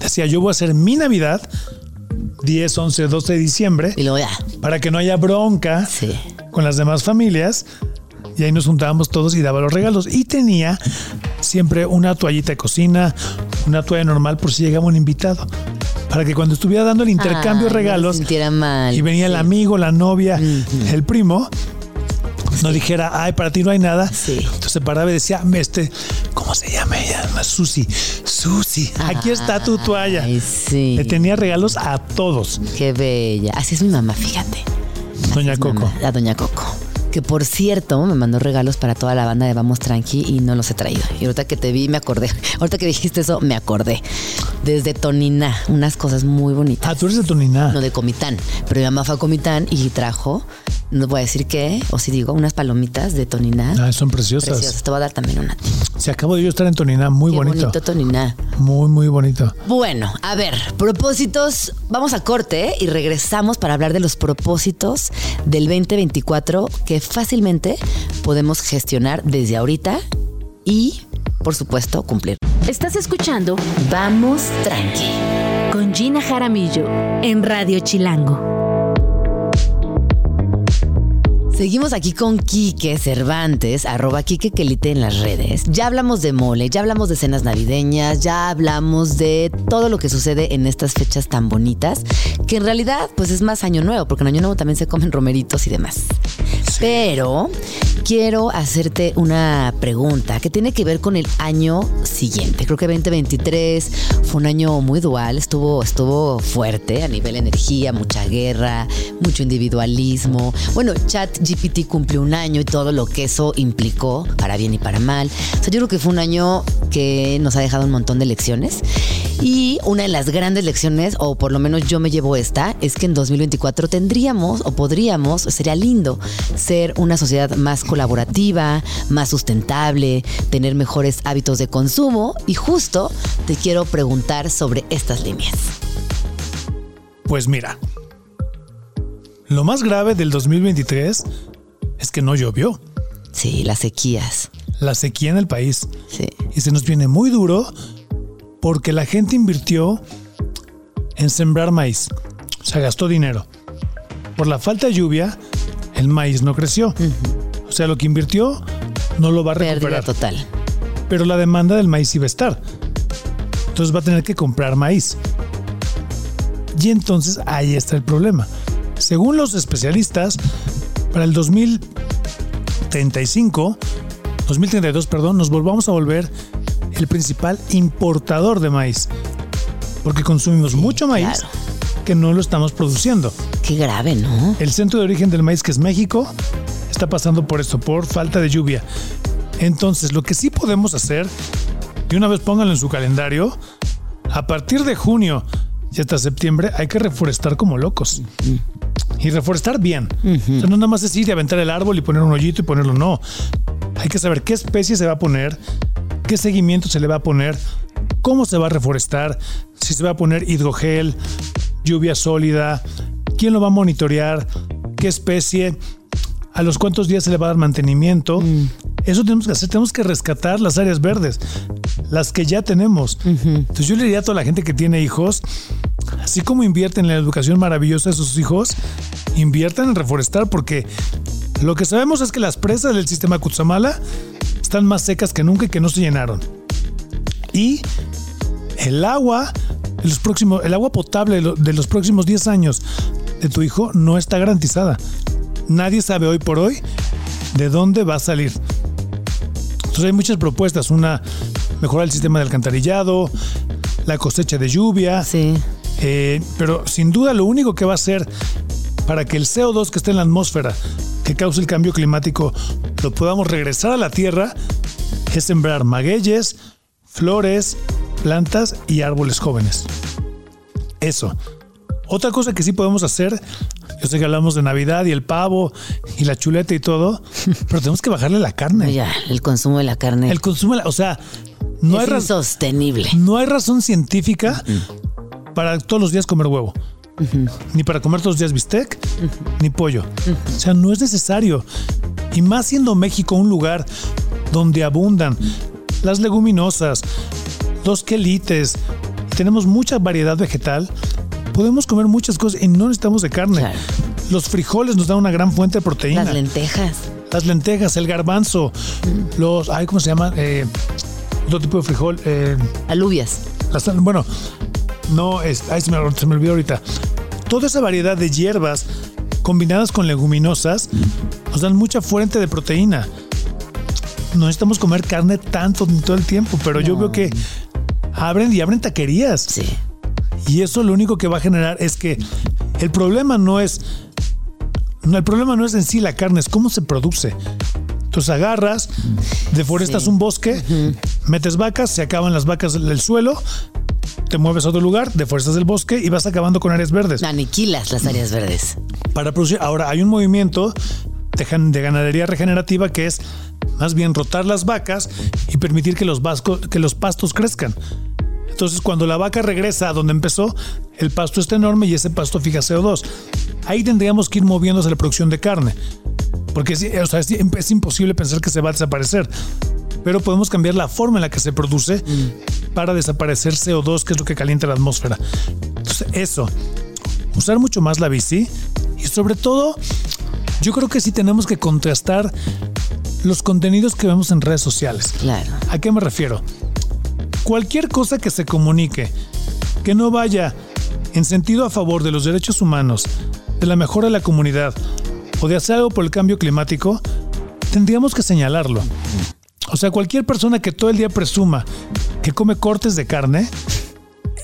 decía, yo voy a hacer mi Navidad 10, 11, 12 de diciembre Y luego ya. para que no haya bronca Sí. con las demás familias. Y ahí nos juntábamos todos y daba los regalos. Y tenía siempre una toallita de cocina, una toalla normal por si llegaba un invitado. Para que cuando estuviera dando el intercambio de no regalos mal. y venía el amigo, la novia, el primo, no dijera, ay, para ti no hay nada. Sí. Entonces paraba y decía, este, ¿cómo se llama ella? Susi. Susi, aquí está tu toalla. Ay, sí. Le tenía regalos a todos. Qué bella. Así es mi mamá, fíjate. Doña Coco. Mamá, la doña Coco. Que por cierto, me mandó regalos para toda la banda de Vamos Tranqui y no los he traído. Y ahorita que te vi, me acordé. Ahorita que dijiste eso, me acordé. Desde Tonina, unas cosas muy bonitas. Ah, tú eres de Tonina. No de Comitán. Pero mi mamá fue a Comitán y trajo, no voy a decir qué, o si digo, unas palomitas de Tonina. Ah, son preciosas. Preciosas. Te voy a dar también una. Se acabo de yo estar en Tonina, muy Qué bonito. bonito Tonina. Muy, muy bonito. Bueno, a ver, propósitos. Vamos a corte ¿eh? y regresamos para hablar de los propósitos del 2024 que fácilmente podemos gestionar desde ahorita y, por supuesto, cumplir. Estás escuchando Vamos Tranqui con Gina Jaramillo en Radio Chilango. Seguimos aquí con Quique Cervantes, arroba Quique Quelite en las redes. Ya hablamos de mole, ya hablamos de cenas navideñas, ya hablamos de todo lo que sucede en estas fechas tan bonitas, que en realidad pues es más año nuevo, porque en año nuevo también se comen romeritos y demás. Pero quiero hacerte una pregunta que tiene que ver con el año siguiente. Creo que 2023 fue un año muy dual, estuvo, estuvo fuerte a nivel energía, mucha guerra, mucho individualismo. Bueno, Chat GPT cumplió un año y todo lo que eso implicó, para bien y para mal. O sea, yo creo que fue un año que nos ha dejado un montón de lecciones. Y una de las grandes lecciones, o por lo menos yo me llevo esta, es que en 2024 tendríamos o podríamos, sería lindo, ser una sociedad más colaborativa, más sustentable, tener mejores hábitos de consumo. Y justo te quiero preguntar sobre estas líneas. Pues mira, lo más grave del 2023 es que no llovió. Sí, las sequías. La sequía en el país. Sí. Y se nos viene muy duro porque la gente invirtió en sembrar maíz. O sea, gastó dinero. Por la falta de lluvia, el maíz no creció. O sea, lo que invirtió no lo va a Pérdida recuperar. total. pero la demanda del maíz iba a estar. Entonces va a tener que comprar maíz. Y entonces ahí está el problema. Según los especialistas, para el 2035 2032, perdón, nos volvamos a volver el principal importador de maíz. Porque consumimos mucho maíz claro. que no lo estamos produciendo. Qué grave, ¿no? El centro de origen del maíz, que es México, está pasando por esto, por falta de lluvia. Entonces, lo que sí podemos hacer, y una vez pónganlo en su calendario, a partir de junio y hasta septiembre hay que reforestar como locos. Y reforestar bien. O sea, no nada más es ir y aventar el árbol y poner un hoyito y ponerlo, no. Hay que saber qué especie se va a poner, qué seguimiento se le va a poner, cómo se va a reforestar, si se va a poner hidrogel, lluvia sólida, quién lo va a monitorear, qué especie, a los cuántos días se le va a dar mantenimiento. Eso tenemos que hacer, tenemos que rescatar las áreas verdes, las que ya tenemos. Entonces yo le diría a toda la gente que tiene hijos, así como invierten en la educación maravillosa de sus hijos, inviertan en reforestar porque lo que sabemos es que las presas del sistema Cutzamala están más secas que nunca y que no se llenaron. Y el agua, los próximos, el agua potable de los próximos 10 años de tu hijo no está garantizada. Nadie sabe hoy por hoy de dónde va a salir. Entonces hay muchas propuestas. Una, mejorar el sistema de alcantarillado, la cosecha de lluvia. Sí. Eh, pero sin duda lo único que va a hacer para que el CO2 que está en la atmósfera, que causa el cambio climático, lo podamos regresar a la Tierra, es sembrar magueyes, flores, plantas y árboles jóvenes. Eso. Otra cosa que sí podemos hacer, yo sé que hablamos de Navidad y el pavo y la chuleta y todo, pero tenemos que bajarle la carne. Ya, el consumo de la carne El consumo, de la- o sea, no hay, es raz- insostenible. no hay razón científica para todos los días comer huevo. Ni para comer todos los días bistec, ni pollo. O sea, no es necesario. Y más siendo México un lugar donde abundan las leguminosas, los quelites, tenemos mucha variedad vegetal, podemos comer muchas cosas y no necesitamos de carne. Claro. Los frijoles nos dan una gran fuente de proteína Las lentejas. las lentejas, el garbanzo, los, ay, ¿cómo se llama? Eh, otro tipo de frijol, eh, Alubias. las- bueno, no, es, ay, se me, se me olvidó ahorita. Toda esa variedad de hierbas combinadas con leguminosas nos dan mucha fuente de proteína. No necesitamos comer carne tanto todo el tiempo, pero yo veo que abren y abren taquerías. Sí. Y eso lo único que va a generar es que el problema no es. El problema no es en sí la carne, es cómo se produce. Entonces agarras, deforestas Sí. un bosque, metes vacas, se acaban las vacas del suelo, te mueves a otro lugar, deforestas el bosque y vas acabando con áreas verdes. Aniquilas las áreas verdes. Para producir. Ahora hay un movimiento de, gan- de ganadería regenerativa que es más bien rotar las vacas y permitir que los, vascos, que los pastos crezcan. Entonces, cuando la vaca regresa a donde empezó, el pasto está enorme y ese pasto fija CO2. Ahí tendríamos que ir moviéndose la producción de carne. Porque es, o sea, es, es imposible pensar que se va a desaparecer. Pero podemos cambiar la forma en la que se produce para desaparecer CO2, que es lo que calienta la atmósfera. Entonces, eso. Usar mucho más la bici. Y sobre todo, yo creo que sí tenemos que contrastar los contenidos que vemos en redes sociales. Claro. ¿A qué me refiero? Cualquier cosa que se comunique que no vaya en sentido a favor de los derechos humanos, de la mejora de la comunidad o de hacer algo por el cambio climático, tendríamos que señalarlo. O sea, cualquier persona que todo el día presuma que come cortes de carne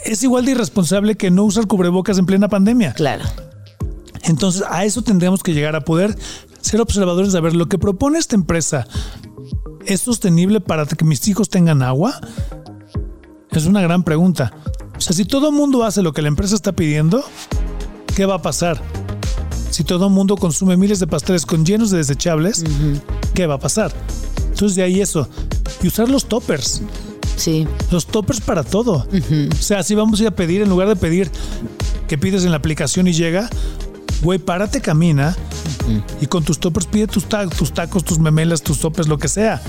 es igual de irresponsable que no usar cubrebocas en plena pandemia. Claro. Entonces, a eso tendríamos que llegar a poder ser observadores de ver lo que propone esta empresa. ¿Es sostenible para que mis hijos tengan agua? Es una gran pregunta. O sea, si todo el mundo hace lo que la empresa está pidiendo, ¿qué va a pasar? Si todo el mundo consume miles de pasteles con llenos de desechables, ¿qué va a pasar? Entonces de ahí eso. Y usar los toppers. Sí. Los toppers para todo. O sea, si vamos a ir a pedir, en lugar de pedir que pides en la aplicación y llega, güey, párate, camina y con tus toppers pide tus, ta- tus tacos, tus memelas, tus sopes, lo que sea.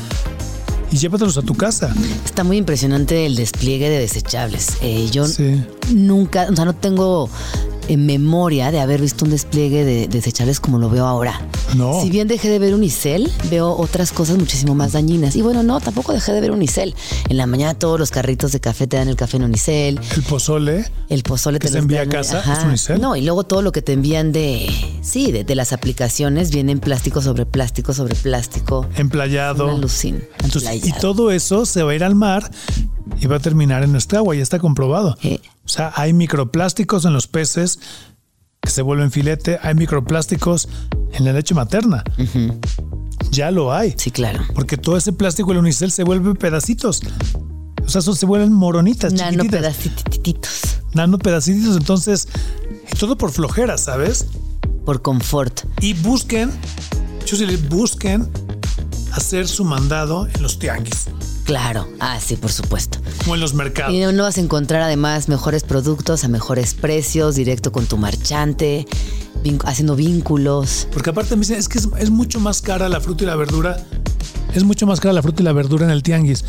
Y llévatelos a tu casa. Está muy impresionante el despliegue de desechables. Eh, yo Sí. nunca, o sea, no tengo en memoria de haber visto un despliegue de desechables como lo veo ahora. No. Si bien dejé de ver unicel, veo otras cosas muchísimo más dañinas. Y bueno, no, tampoco dejé de ver unicel. En la mañana todos los carritos de café te dan el café en unicel. El pozole. El pozole Que te se envía envían- a casa, ajá. ¿es unicel? No, y luego todo lo que te envían de, sí, de, de las aplicaciones vienen plástico sobre plástico sobre plástico. emplayado. Alucin. Entonces, y todo eso se va a ir al mar y va a terminar en nuestra agua, ya está comprobado. Eh. O sea, hay microplásticos en los peces que se vuelven filete, hay microplásticos en la leche materna. Ya lo hay. Sí, claro. Porque todo ese plástico, el unicel, se vuelve pedacitos. O sea, eso se vuelven moronitas, Nano pedacititos. Nano pedacitos. Entonces, y todo por flojera, ¿sabes? Por confort. Y busquen, yo sí les busquen hacer su mandado en los tianguis Claro. Ah, sí, por supuesto. o en los mercados. Y no vas a encontrar además mejores productos a mejores precios, directo con tu marchante, haciendo vínculos. Porque aparte me dicen, es que es, es mucho más cara la fruta y la verdura. Es mucho más cara la fruta y la verdura en el tianguis.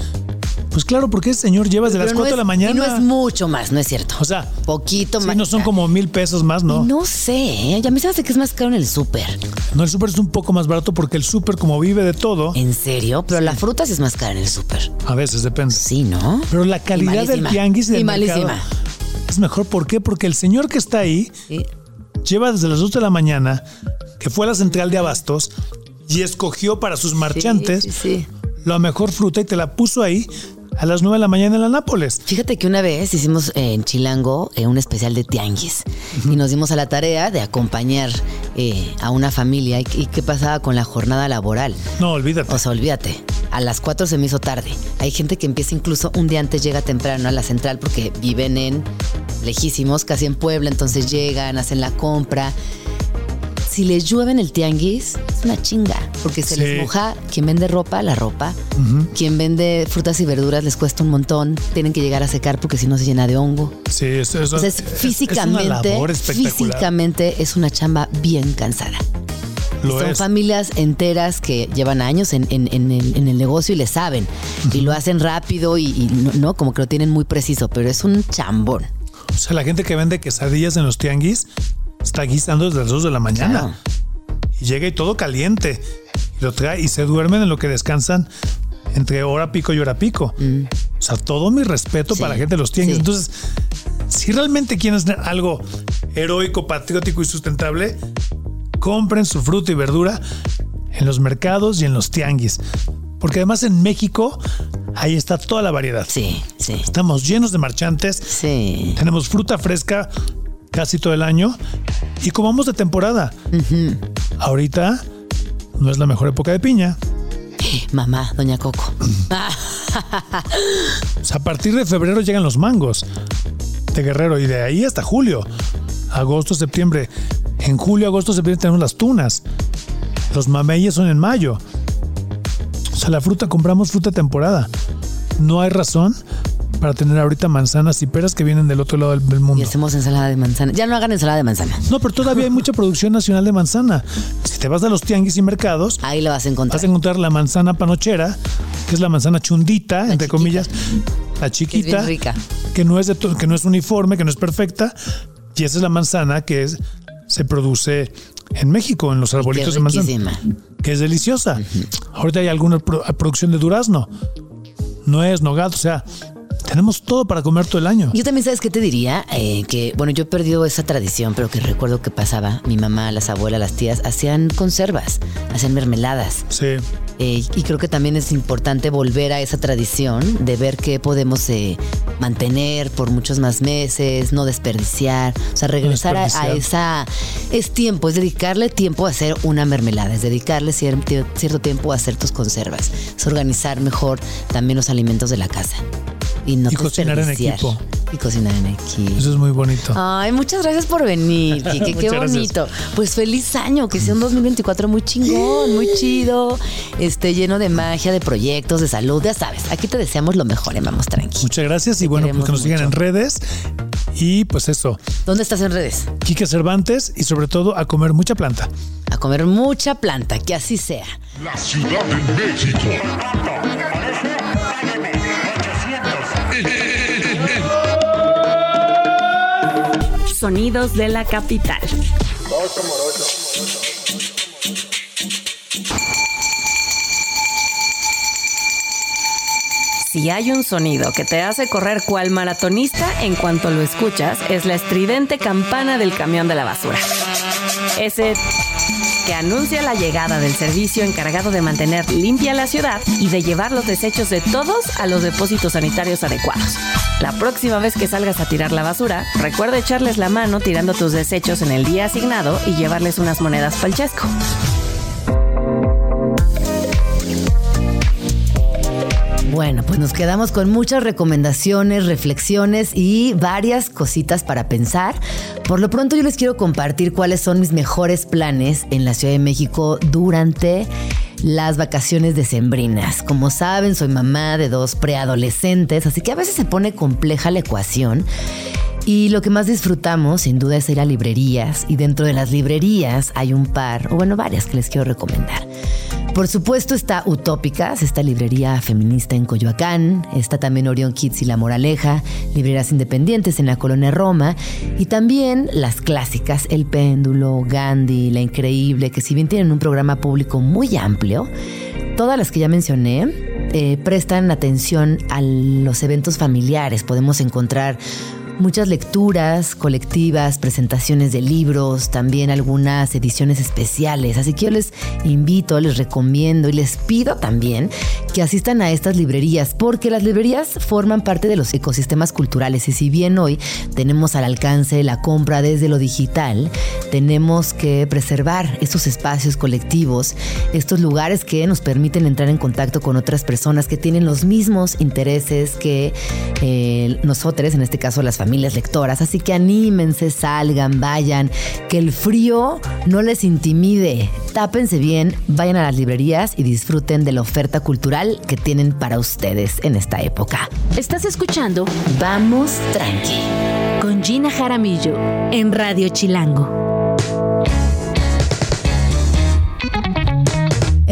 Pues claro, porque ese señor lleva desde las Pero no 4 de la mañana. Y no es mucho más, no es cierto. o sea, Poquito sí, más. no son como mil pesos más, no. No sé, ¿eh? ya me se hace que es más caro en el súper. No, el súper es un poco más barato porque el súper, como vive de todo, ¿En serio? Pero la fruta sí es más cara en el súper. a veces depende. Sí, ¿no? Pero la calidad del tianguis y del Y mercado malísima. es mejor. ¿Por qué? Porque el señor que está ahí Sí. lleva desde las 2 de la mañana, que fue a la central de abastos y escogió para sus marchantes Sí, sí, sí. la mejor fruta y te la puso ahí a las 9 de la mañana en la Nápoles. Fíjate que una vez hicimos eh, en Chilango eh, un especial de tianguis y nos dimos a la tarea de acompañar eh, a una familia y, y qué pasaba con la jornada laboral. No, olvídate. O sea, olvídate. A las 4 se me hizo tarde. Hay gente que empieza incluso un día antes, llega temprano a la central porque viven en lejísimos, casi en Puebla, entonces llegan, hacen la compra. Si les llueve en el tianguis, es una chinga, porque se Sí. les moja quien vende ropa, la ropa. Quien vende frutas y verduras les cuesta un montón. Tienen que llegar a secar porque si no se llena de hongo. sí, eso, eso sea, es físicamente, es una labor físicamente es una chamba bien cansada. Lo Son es. familias enteras que llevan años en, en- en el, en el negocio y le saben. Y lo hacen rápido y, y no, no, como que lo tienen muy preciso, pero es un chambón. O sea, la gente que vende quesadillas en los tianguis está guisando desde las 2 de la mañana. Claro. Y llega y todo caliente. Y lo trae y se duermen en lo que descansan entre hora pico y hora pico. O sea, todo mi respeto Mm. Sí, para la gente de los tianguis. sí. Entonces, si realmente quieren algo heroico, patriótico y sustentable, compren su fruta y verdura en los mercados y en los tianguis. Porque además en México, ahí está toda la variedad. Sí, sí, Estamos llenos de marchantes, sí. tenemos fruta fresca casi todo el año y comamos de temporada. Ahorita no es la mejor época de piña. Mamá, doña Coco. A partir de febrero llegan los mangos de Guerrero y de ahí hasta julio, agosto, septiembre. En julio, agosto, septiembre tenemos las tunas. Los mameyes son en mayo. O sea, la fruta, compramos fruta temporada. No hay razón para tener ahorita manzanas y peras que vienen del otro lado del, del Y mundo. hacemos ensalada de manzana. Ya no hagan ensalada de manzana. No, pero todavía hay mucha producción nacional de manzana. Si te vas a los tianguis y mercados, Ahí lo vas a encontrar. vas a encontrar la manzana panochera, que es la manzana chundita, entre chiquita. comillas, la chiquita, bien rica. que no es de que no es uniforme, que no es perfecta, y esa es la manzana que es se produce en México en los arbolitos de manzana, que es deliciosa. Ahorita hay alguna pro- producción de durazno, nuez, nogado, o sea, tenemos todo para comer todo el año. Yo también, ¿sabes qué te diría? Eh, que, bueno, yo he perdido esa tradición, pero que recuerdo que pasaba. Mi mamá, las abuelas, las tías hacían conservas, hacían mermeladas. Sí. Eh, y creo que también es importante volver a esa tradición de ver qué podemos eh, mantener por muchos más meses, no desperdiciar. O sea, regresar a, esa... Es tiempo, es dedicarle tiempo a hacer una mermelada, es dedicarle cier- cierto tiempo a hacer tus conservas. Es organizar mejor también los alimentos de la casa. Y no Y cocinar en equipo. Y cocinar en equipo. Eso es muy bonito. Ay, muchas gracias por venir, Kike, qué gracias. bonito. Pues feliz año, que sea un 2024 muy chingón, muy chido, este, lleno de magia, de proyectos, de salud, ya sabes, aquí te deseamos lo mejor, en Vamos Tranqui. Muchas gracias y Te bueno, pues que nos sigan en redes y pues eso, ¿Dónde estás en redes? Quique Cervantes y sobre todo a comer mucha planta. A comer mucha planta, que así sea. La Ciudad de México. Sonidos de la capital. Si hay un sonido que te hace correr cual maratonista en cuanto lo escuchas, es la estridente campana del camión de la basura. Ese que anuncia la llegada del servicio encargado de mantener limpia la ciudad y de llevar los desechos de todos a los depósitos sanitarios adecuados. La próxima vez que salgas a tirar la basura, recuerda echarles la mano tirando tus desechos en el día asignado y llevarles unas monedas palchesco. Bueno, pues nos quedamos con muchas recomendaciones, reflexiones y varias cositas para pensar. Por lo pronto yo les quiero compartir cuáles son mis mejores planes en la Ciudad de México durante las vacaciones decembrinas. Como saben, soy mamá de dos preadolescentes, así que a veces se pone compleja la ecuación. Y lo que más disfrutamos, sin duda, es ir a librerías. Y dentro de las librerías hay un par, o bueno, varias que les quiero recomendar. Por supuesto está Utópicas, esta librería feminista en Coyoacán, está también Orión Kids y La Moraleja, librerías independientes en la colonia Roma, y también las clásicas El Péndulo, Gandhi, La Increíble, que si bien tienen un programa público muy amplio, todas las que ya mencioné eh, prestan atención a los eventos familiares. Podemos encontrar muchas lecturas colectivas, presentaciones de libros, también algunas ediciones especiales. Así que yo les invito, les recomiendo y les pido también que asistan a estas librerías, porque las librerías forman parte de los ecosistemas culturales y si bien hoy tenemos al alcance la compra desde lo digital, tenemos que preservar estos espacios colectivos, estos lugares que nos permiten entrar en contacto con otras personas que tienen los mismos intereses que eh, nosotros, en este caso las familias lectoras. Así que anímense, salgan, vayan, que el frío no les intimide. Tápense bien, vayan a las librerías y disfruten de la oferta cultural que tienen para ustedes en esta época. Estás escuchando Vamos Tranqui con Gina Jaramillo en Radio Chilango.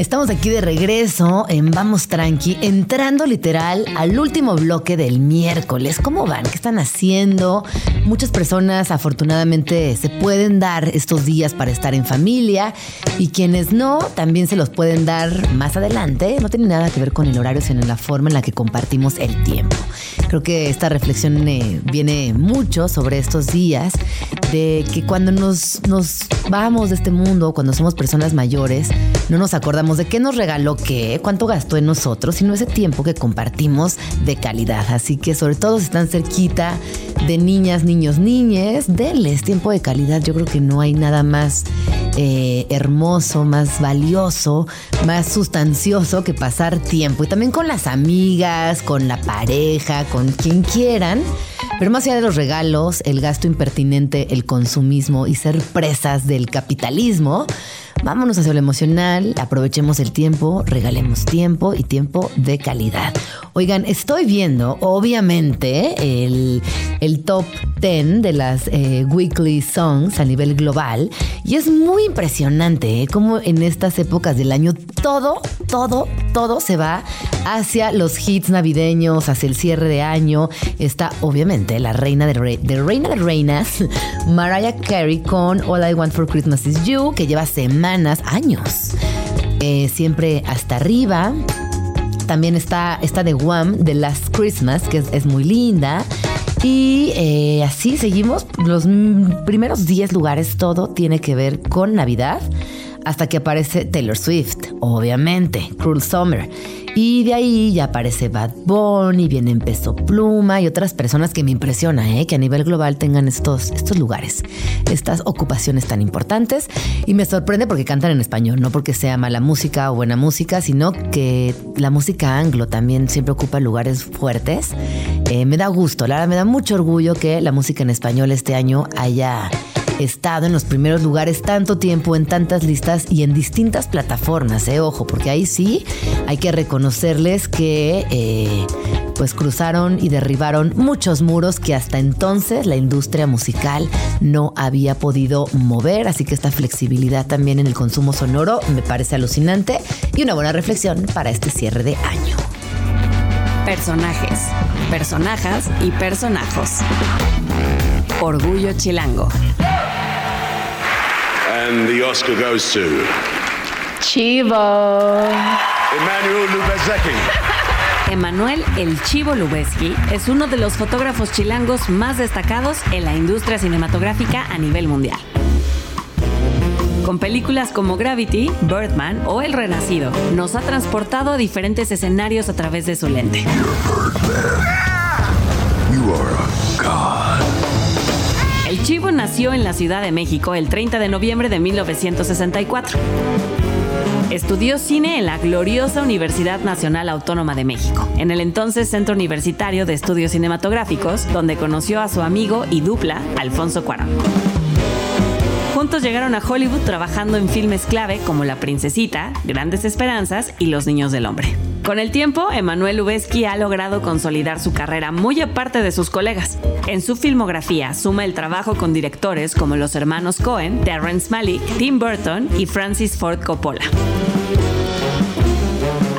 Estamos aquí de regreso en Vamos Tranqui, entrando literal al último bloque del miércoles. ¿Cómo van? ¿Qué están haciendo? Muchas personas afortunadamente se pueden dar estos días para estar en familia y quienes no, también se los pueden dar más adelante. No tiene nada que ver con el horario, sino en la forma en la que compartimos el tiempo. Creo que esta reflexión eh, viene mucho sobre estos días de que cuando nos, nos vamos de este mundo, cuando somos personas mayores, no nos acordamos de qué nos regaló qué, cuánto gastó en nosotros, sino ese tiempo que compartimos de calidad. Así que sobre todo si están cerquita de niñas, niños, niñes, denles tiempo de calidad. Yo creo que no hay nada más eh, hermoso, más valioso, más sustancioso que pasar tiempo. Y también con las amigas, con la pareja, con quien quieran. Pero más allá de los regalos, el gasto impertinente, el consumismo y ser presas del capitalismo, vámonos hacia lo emocional, aprovechemos el tiempo, regalemos tiempo y tiempo de calidad. Oigan, estoy viendo, obviamente, el, el top 10 de las eh, weekly songs a nivel global y es muy impresionante ¿eh? cómo en estas épocas del año todo, todo, todo se va hacia los hits navideños, hacia el cierre de año. Está, obviamente, la reina de, re de reina de reinas, Mariah Carey con All I Want for Christmas Is You, que lleva semanas, años, eh, siempre hasta arriba. También está esta de Wham, The Last Christmas, que es, muy linda. Y eh, así seguimos. Los primeros 10 lugares, todo tiene que ver con Navidad. Hasta que aparece Taylor Swift, obviamente, Cruel Summer. Y de ahí ya aparece Bad Bunny, viene Peso Pluma y otras personas que me impresiona, ¿eh? que a nivel global tengan estos, estos lugares, estas ocupaciones tan importantes. Y me sorprende porque cantan en español, no porque sea mala música o buena música, sino que la música anglo también siempre ocupa lugares fuertes. Eh, me da gusto, la verdad me da mucho orgullo que la música en español este año haya estado en los primeros lugares tanto tiempo en tantas listas y en distintas plataformas, eh, ojo, porque ahí sí hay que reconocerles que eh, pues cruzaron y derribaron muchos muros que hasta entonces la industria musical no había podido mover, así que esta flexibilidad también en el consumo sonoro me parece alucinante y una buena reflexión para este cierre de año. Personajes, personajas y personajos. Orgullo Chilango. And the Oscar goes to Chivo. Emmanuel Lubezeki. Emanuel El Chivo Lubeski es uno de los fotógrafos chilangos más destacados en la industria cinematográfica a nivel mundial. Con películas como Gravity, Birdman o El Renacido, nos ha transportado a diferentes escenarios a través de su lente. El Chivo nació en la Ciudad de México el 30 de noviembre de 1964. Estudió cine en la gloriosa Universidad Nacional Autónoma de México, en el entonces Centro Universitario de Estudios Cinematográficos, donde conoció a su amigo y dupla, Alfonso Cuarón. Juntos llegaron a Hollywood trabajando en filmes clave como La Princesita, Grandes Esperanzas y Los Niños del Hombre. Con el tiempo, Emanuel Lubezki ha logrado consolidar su carrera muy aparte de sus colegas. En su filmografía suma el trabajo con directores como los hermanos Cohen, Terrence Malick, Tim Burton y Francis Ford Coppola.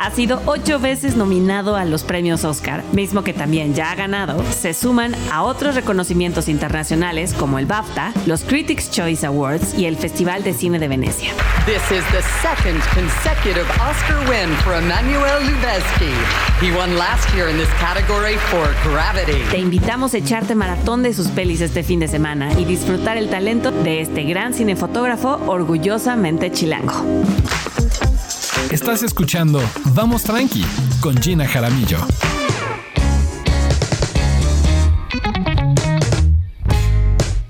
Ha sido ocho veces nominado a los premios Oscar, mismo que también ya ha ganado. Se suman a otros reconocimientos internacionales como el BAFTA, los Critics' Choice Awards y el Festival de Cine de Venecia. This is the second consecutive Oscar win for Emmanuel Lubezki. He won last year in this category for Gravity. Te invitamos a echarte maratón de sus pelis este fin de semana y disfrutar el talento de este gran cinefotógrafo orgullosamente chilango. Estás escuchando Vamos Tranqui con Gina Jaramillo.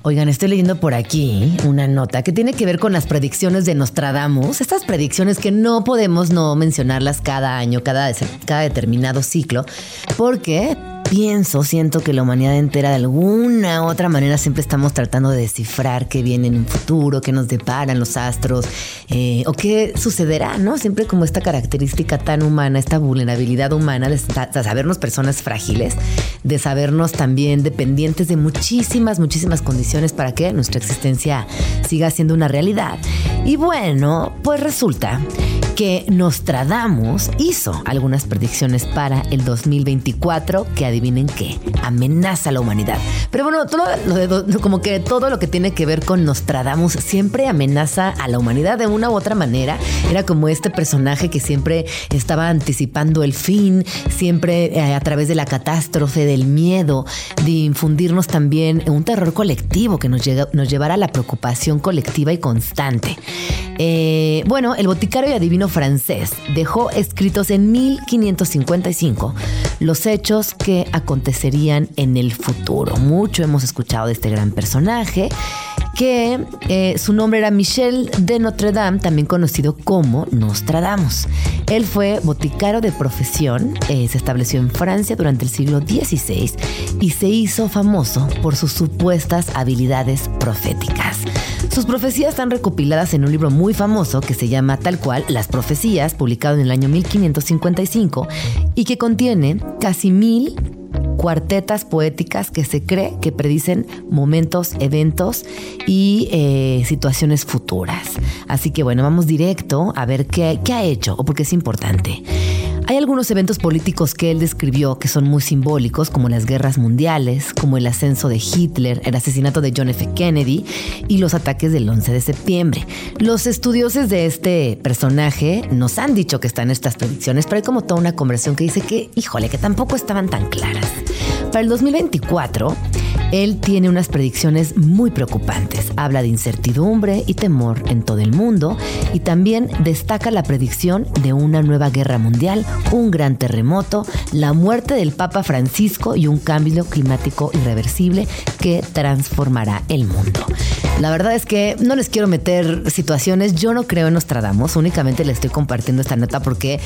Oigan, estoy leyendo por aquí una nota que tiene que ver con las predicciones de Nostradamus. Estas predicciones que no podemos no mencionarlas cada año, cada, cada determinado ciclo, porque pienso, siento que la humanidad entera de alguna u otra manera siempre estamos tratando de descifrar qué viene en un futuro, qué nos deparan los astros eh, o qué sucederá, ¿no? Siempre como esta característica tan humana, esta vulnerabilidad humana de, sabernos personas frágiles, de sabernos también dependientes de muchísimas, muchísimas condiciones para que nuestra existencia siga siendo una realidad. Y bueno, pues resulta Nostradamus hizo algunas predicciones para el 2024 que adivinen qué, amenaza a la humanidad. Pero bueno, todo lo de- como que todo lo que tiene que ver con Nostradamus siempre amenaza a la humanidad de una u otra manera. Era como este personaje que siempre estaba anticipando el fin, siempre eh, a través de la catástrofe, del miedo, de infundirnos también un terror colectivo que nos, llega- nos llevara a la preocupación colectiva y constante. Eh, bueno, el boticario y adivino francés dejó escritos en 1555 los hechos que acontecerían en el futuro. Mucho hemos escuchado de este gran personaje que eh, su nombre era Michel de Notre Dame, también conocido como Nostradamus. Él fue boticario de profesión, eh, se estableció en Francia durante el siglo XVI y se hizo famoso por sus supuestas habilidades proféticas. Sus profecías están recopiladas en un libro muy famoso que se llama tal cual Las Profecías, publicado en el año 1555 y que contiene casi mil cuartetas poéticas que se cree que predicen momentos, eventos y eh, situaciones futuras. Así que bueno, vamos directo a ver qué, qué ha hecho o por qué es importante. Hay algunos eventos políticos que él describió que son muy simbólicos, como las guerras mundiales, como el ascenso de Hitler, el asesinato de John F. Kennedy y los ataques del 11 de septiembre. Los estudiosos de este personaje nos han dicho que están estas predicciones, pero hay como toda una conversación que dice que, híjole, que tampoco estaban tan claras. Para el 2024, él tiene unas predicciones muy preocupantes. Habla de incertidumbre y temor en todo el mundo y también destaca la predicción de una nueva guerra mundial, un gran terremoto, la muerte del Papa Francisco y un cambio climático irreversible que transformará el mundo. La verdad es que no les quiero meter situaciones, yo no creo en Nostradamus, únicamente le estoy compartiendo esta nota porque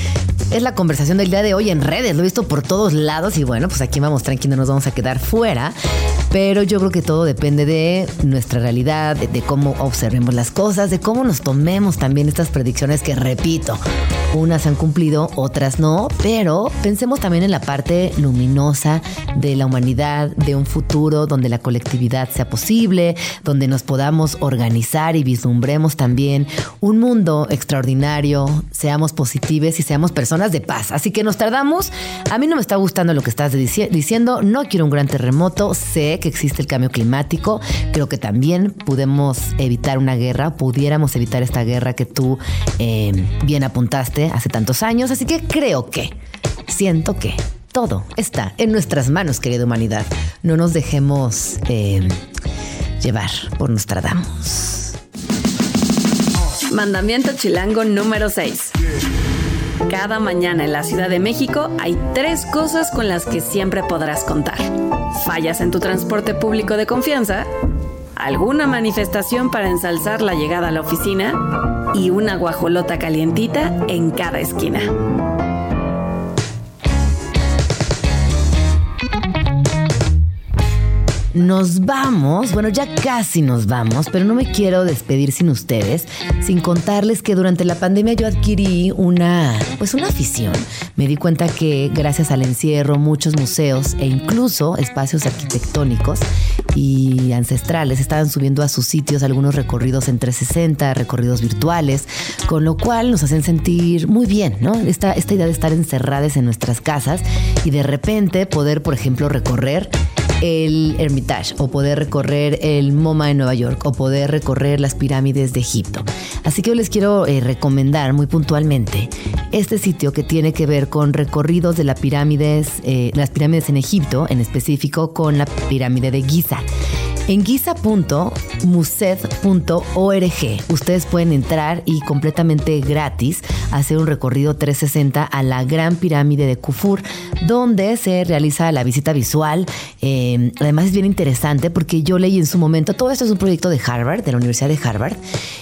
es la conversación del día de hoy en redes, lo he visto por todos lados y bueno, pues aquí vamos tranquilos, no nos vamos a quedar fuera, pero yo creo que todo depende de nuestra realidad, de, de cómo observemos las cosas, de cómo nos tomemos también estas predicciones que repito, unas han cumplido, otras no, pero pensemos también en la parte luminosa de la humanidad, de un futuro donde la colectividad sea posible, donde nos podamos podamos organizar y vislumbremos también un mundo extraordinario, seamos positivos y seamos personas de paz. Así que nos tardamos. A mí no me está gustando lo que estás dici- diciendo. No quiero un gran terremoto. Sé que existe el cambio climático. Creo que también podemos evitar una guerra. Pudiéramos evitar esta guerra que tú eh, bien apuntaste hace tantos años. Así que creo que, siento que todo está en nuestras manos, querida humanidad. No nos dejemos eh, llevar por Nostradamus. Mandamiento chilango número 6. Cada mañana en la Ciudad de México hay tres cosas con las que siempre podrás contar. Fallas en tu transporte público de confianza, alguna manifestación para ensalzar la llegada a la oficina y una guajolota calientita en cada esquina. Nos vamos, bueno, ya casi nos vamos, pero no me quiero despedir sin ustedes, sin contarles que durante la pandemia yo adquirí una, pues una afición. Me di cuenta que gracias al encierro, muchos museos e incluso espacios arquitectónicos y ancestrales estaban subiendo a sus sitios algunos recorridos en 360, recorridos virtuales, con lo cual nos hacen sentir muy bien, ¿no? Esta, esta idea de estar encerradas en nuestras casas y de repente poder, por ejemplo, recorrer el Hermitage o poder recorrer el MoMA en Nueva York o poder recorrer las pirámides de Egipto. Así que yo les quiero eh, recomendar muy puntualmente este sitio que tiene que ver con recorridos de las pirámides, eh, las pirámides en Egipto, en específico con la pirámide de Giza. En giza.mused.org ustedes pueden entrar y completamente gratis hacer un recorrido 360 a la Gran Pirámide de Kufur, donde se realiza la visita visual. Eh, además es bien interesante porque yo leí en su momento, todo esto es un proyecto de Harvard, de la Universidad de Harvard,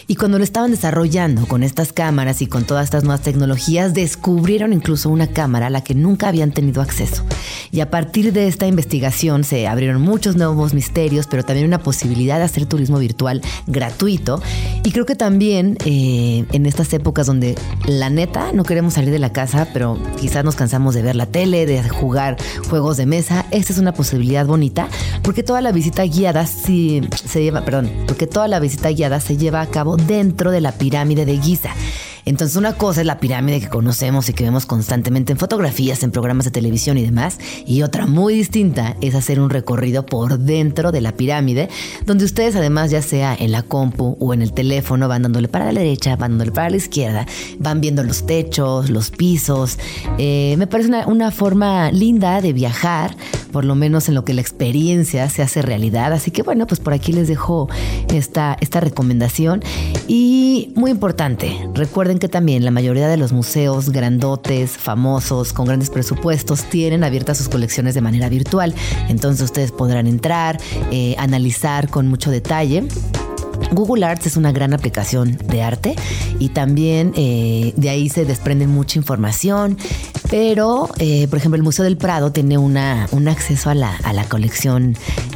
y cuando lo estaban desarrollando con estas cámaras y con todas estas nuevas tecnologías, descubrieron incluso una cámara a la que nunca habían tenido acceso. Y a partir de esta investigación se abrieron muchos nuevos misterios, pero también una posibilidad de hacer turismo virtual gratuito. Y creo que también eh, en estas épocas donde la neta no queremos salir de la casa, pero quizás nos cansamos de ver la tele, de jugar juegos de mesa, esta es una posibilidad bonita, porque toda la visita guiada sí, se lleva, perdón, porque toda la visita guiada se lleva a cabo dentro de la pirámide de Giza. Entonces una cosa es la pirámide que conocemos y que vemos constantemente en fotografías, en programas de televisión y demás, y otra muy distinta es hacer un recorrido por dentro de la pirámide, donde ustedes además ya sea en la compu o en el teléfono van dándole para la derecha, van dándole para la izquierda, van viendo los techos, los pisos. Eh, me parece una, una forma linda de viajar, por lo menos en lo que la experiencia se hace realidad. Así que bueno, pues por aquí les dejo esta, esta recomendación. Y muy importante, recuerden que también la mayoría de los museos grandotes, famosos, con grandes presupuestos, tienen abiertas sus colecciones de manera virtual. Entonces ustedes podrán entrar, eh, analizar con mucho detalle. Google Arts es una gran aplicación de arte y también eh, de ahí se desprende mucha información. Pero, eh, por ejemplo, el Museo del Prado tiene una, un acceso a la, a la colección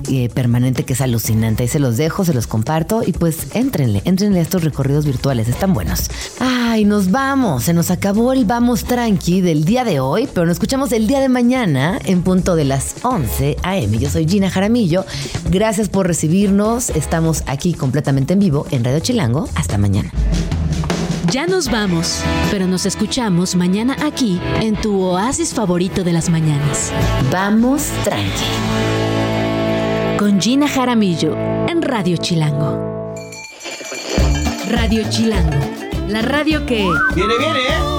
eh, permanente que es alucinante. Ahí se los dejo, se los comparto y pues éntrenle, éntrenle a estos recorridos virtuales, están buenos. Ay, nos vamos, se nos acabó el Vamos Tranqui del día de hoy, pero nos escuchamos el día de mañana en punto de las 11 a.m. Yo soy Gina Jaramillo, gracias por recibirnos, estamos aquí completamente en vivo en Radio Chilango, hasta mañana. Ya nos vamos, pero nos escuchamos mañana aquí en tu oasis favorito de las mañanas. Vamos Tranqui. Con Gina Jaramillo en Radio Chilango. Radio Chilango, la radio que... Viene, viene, ¿eh?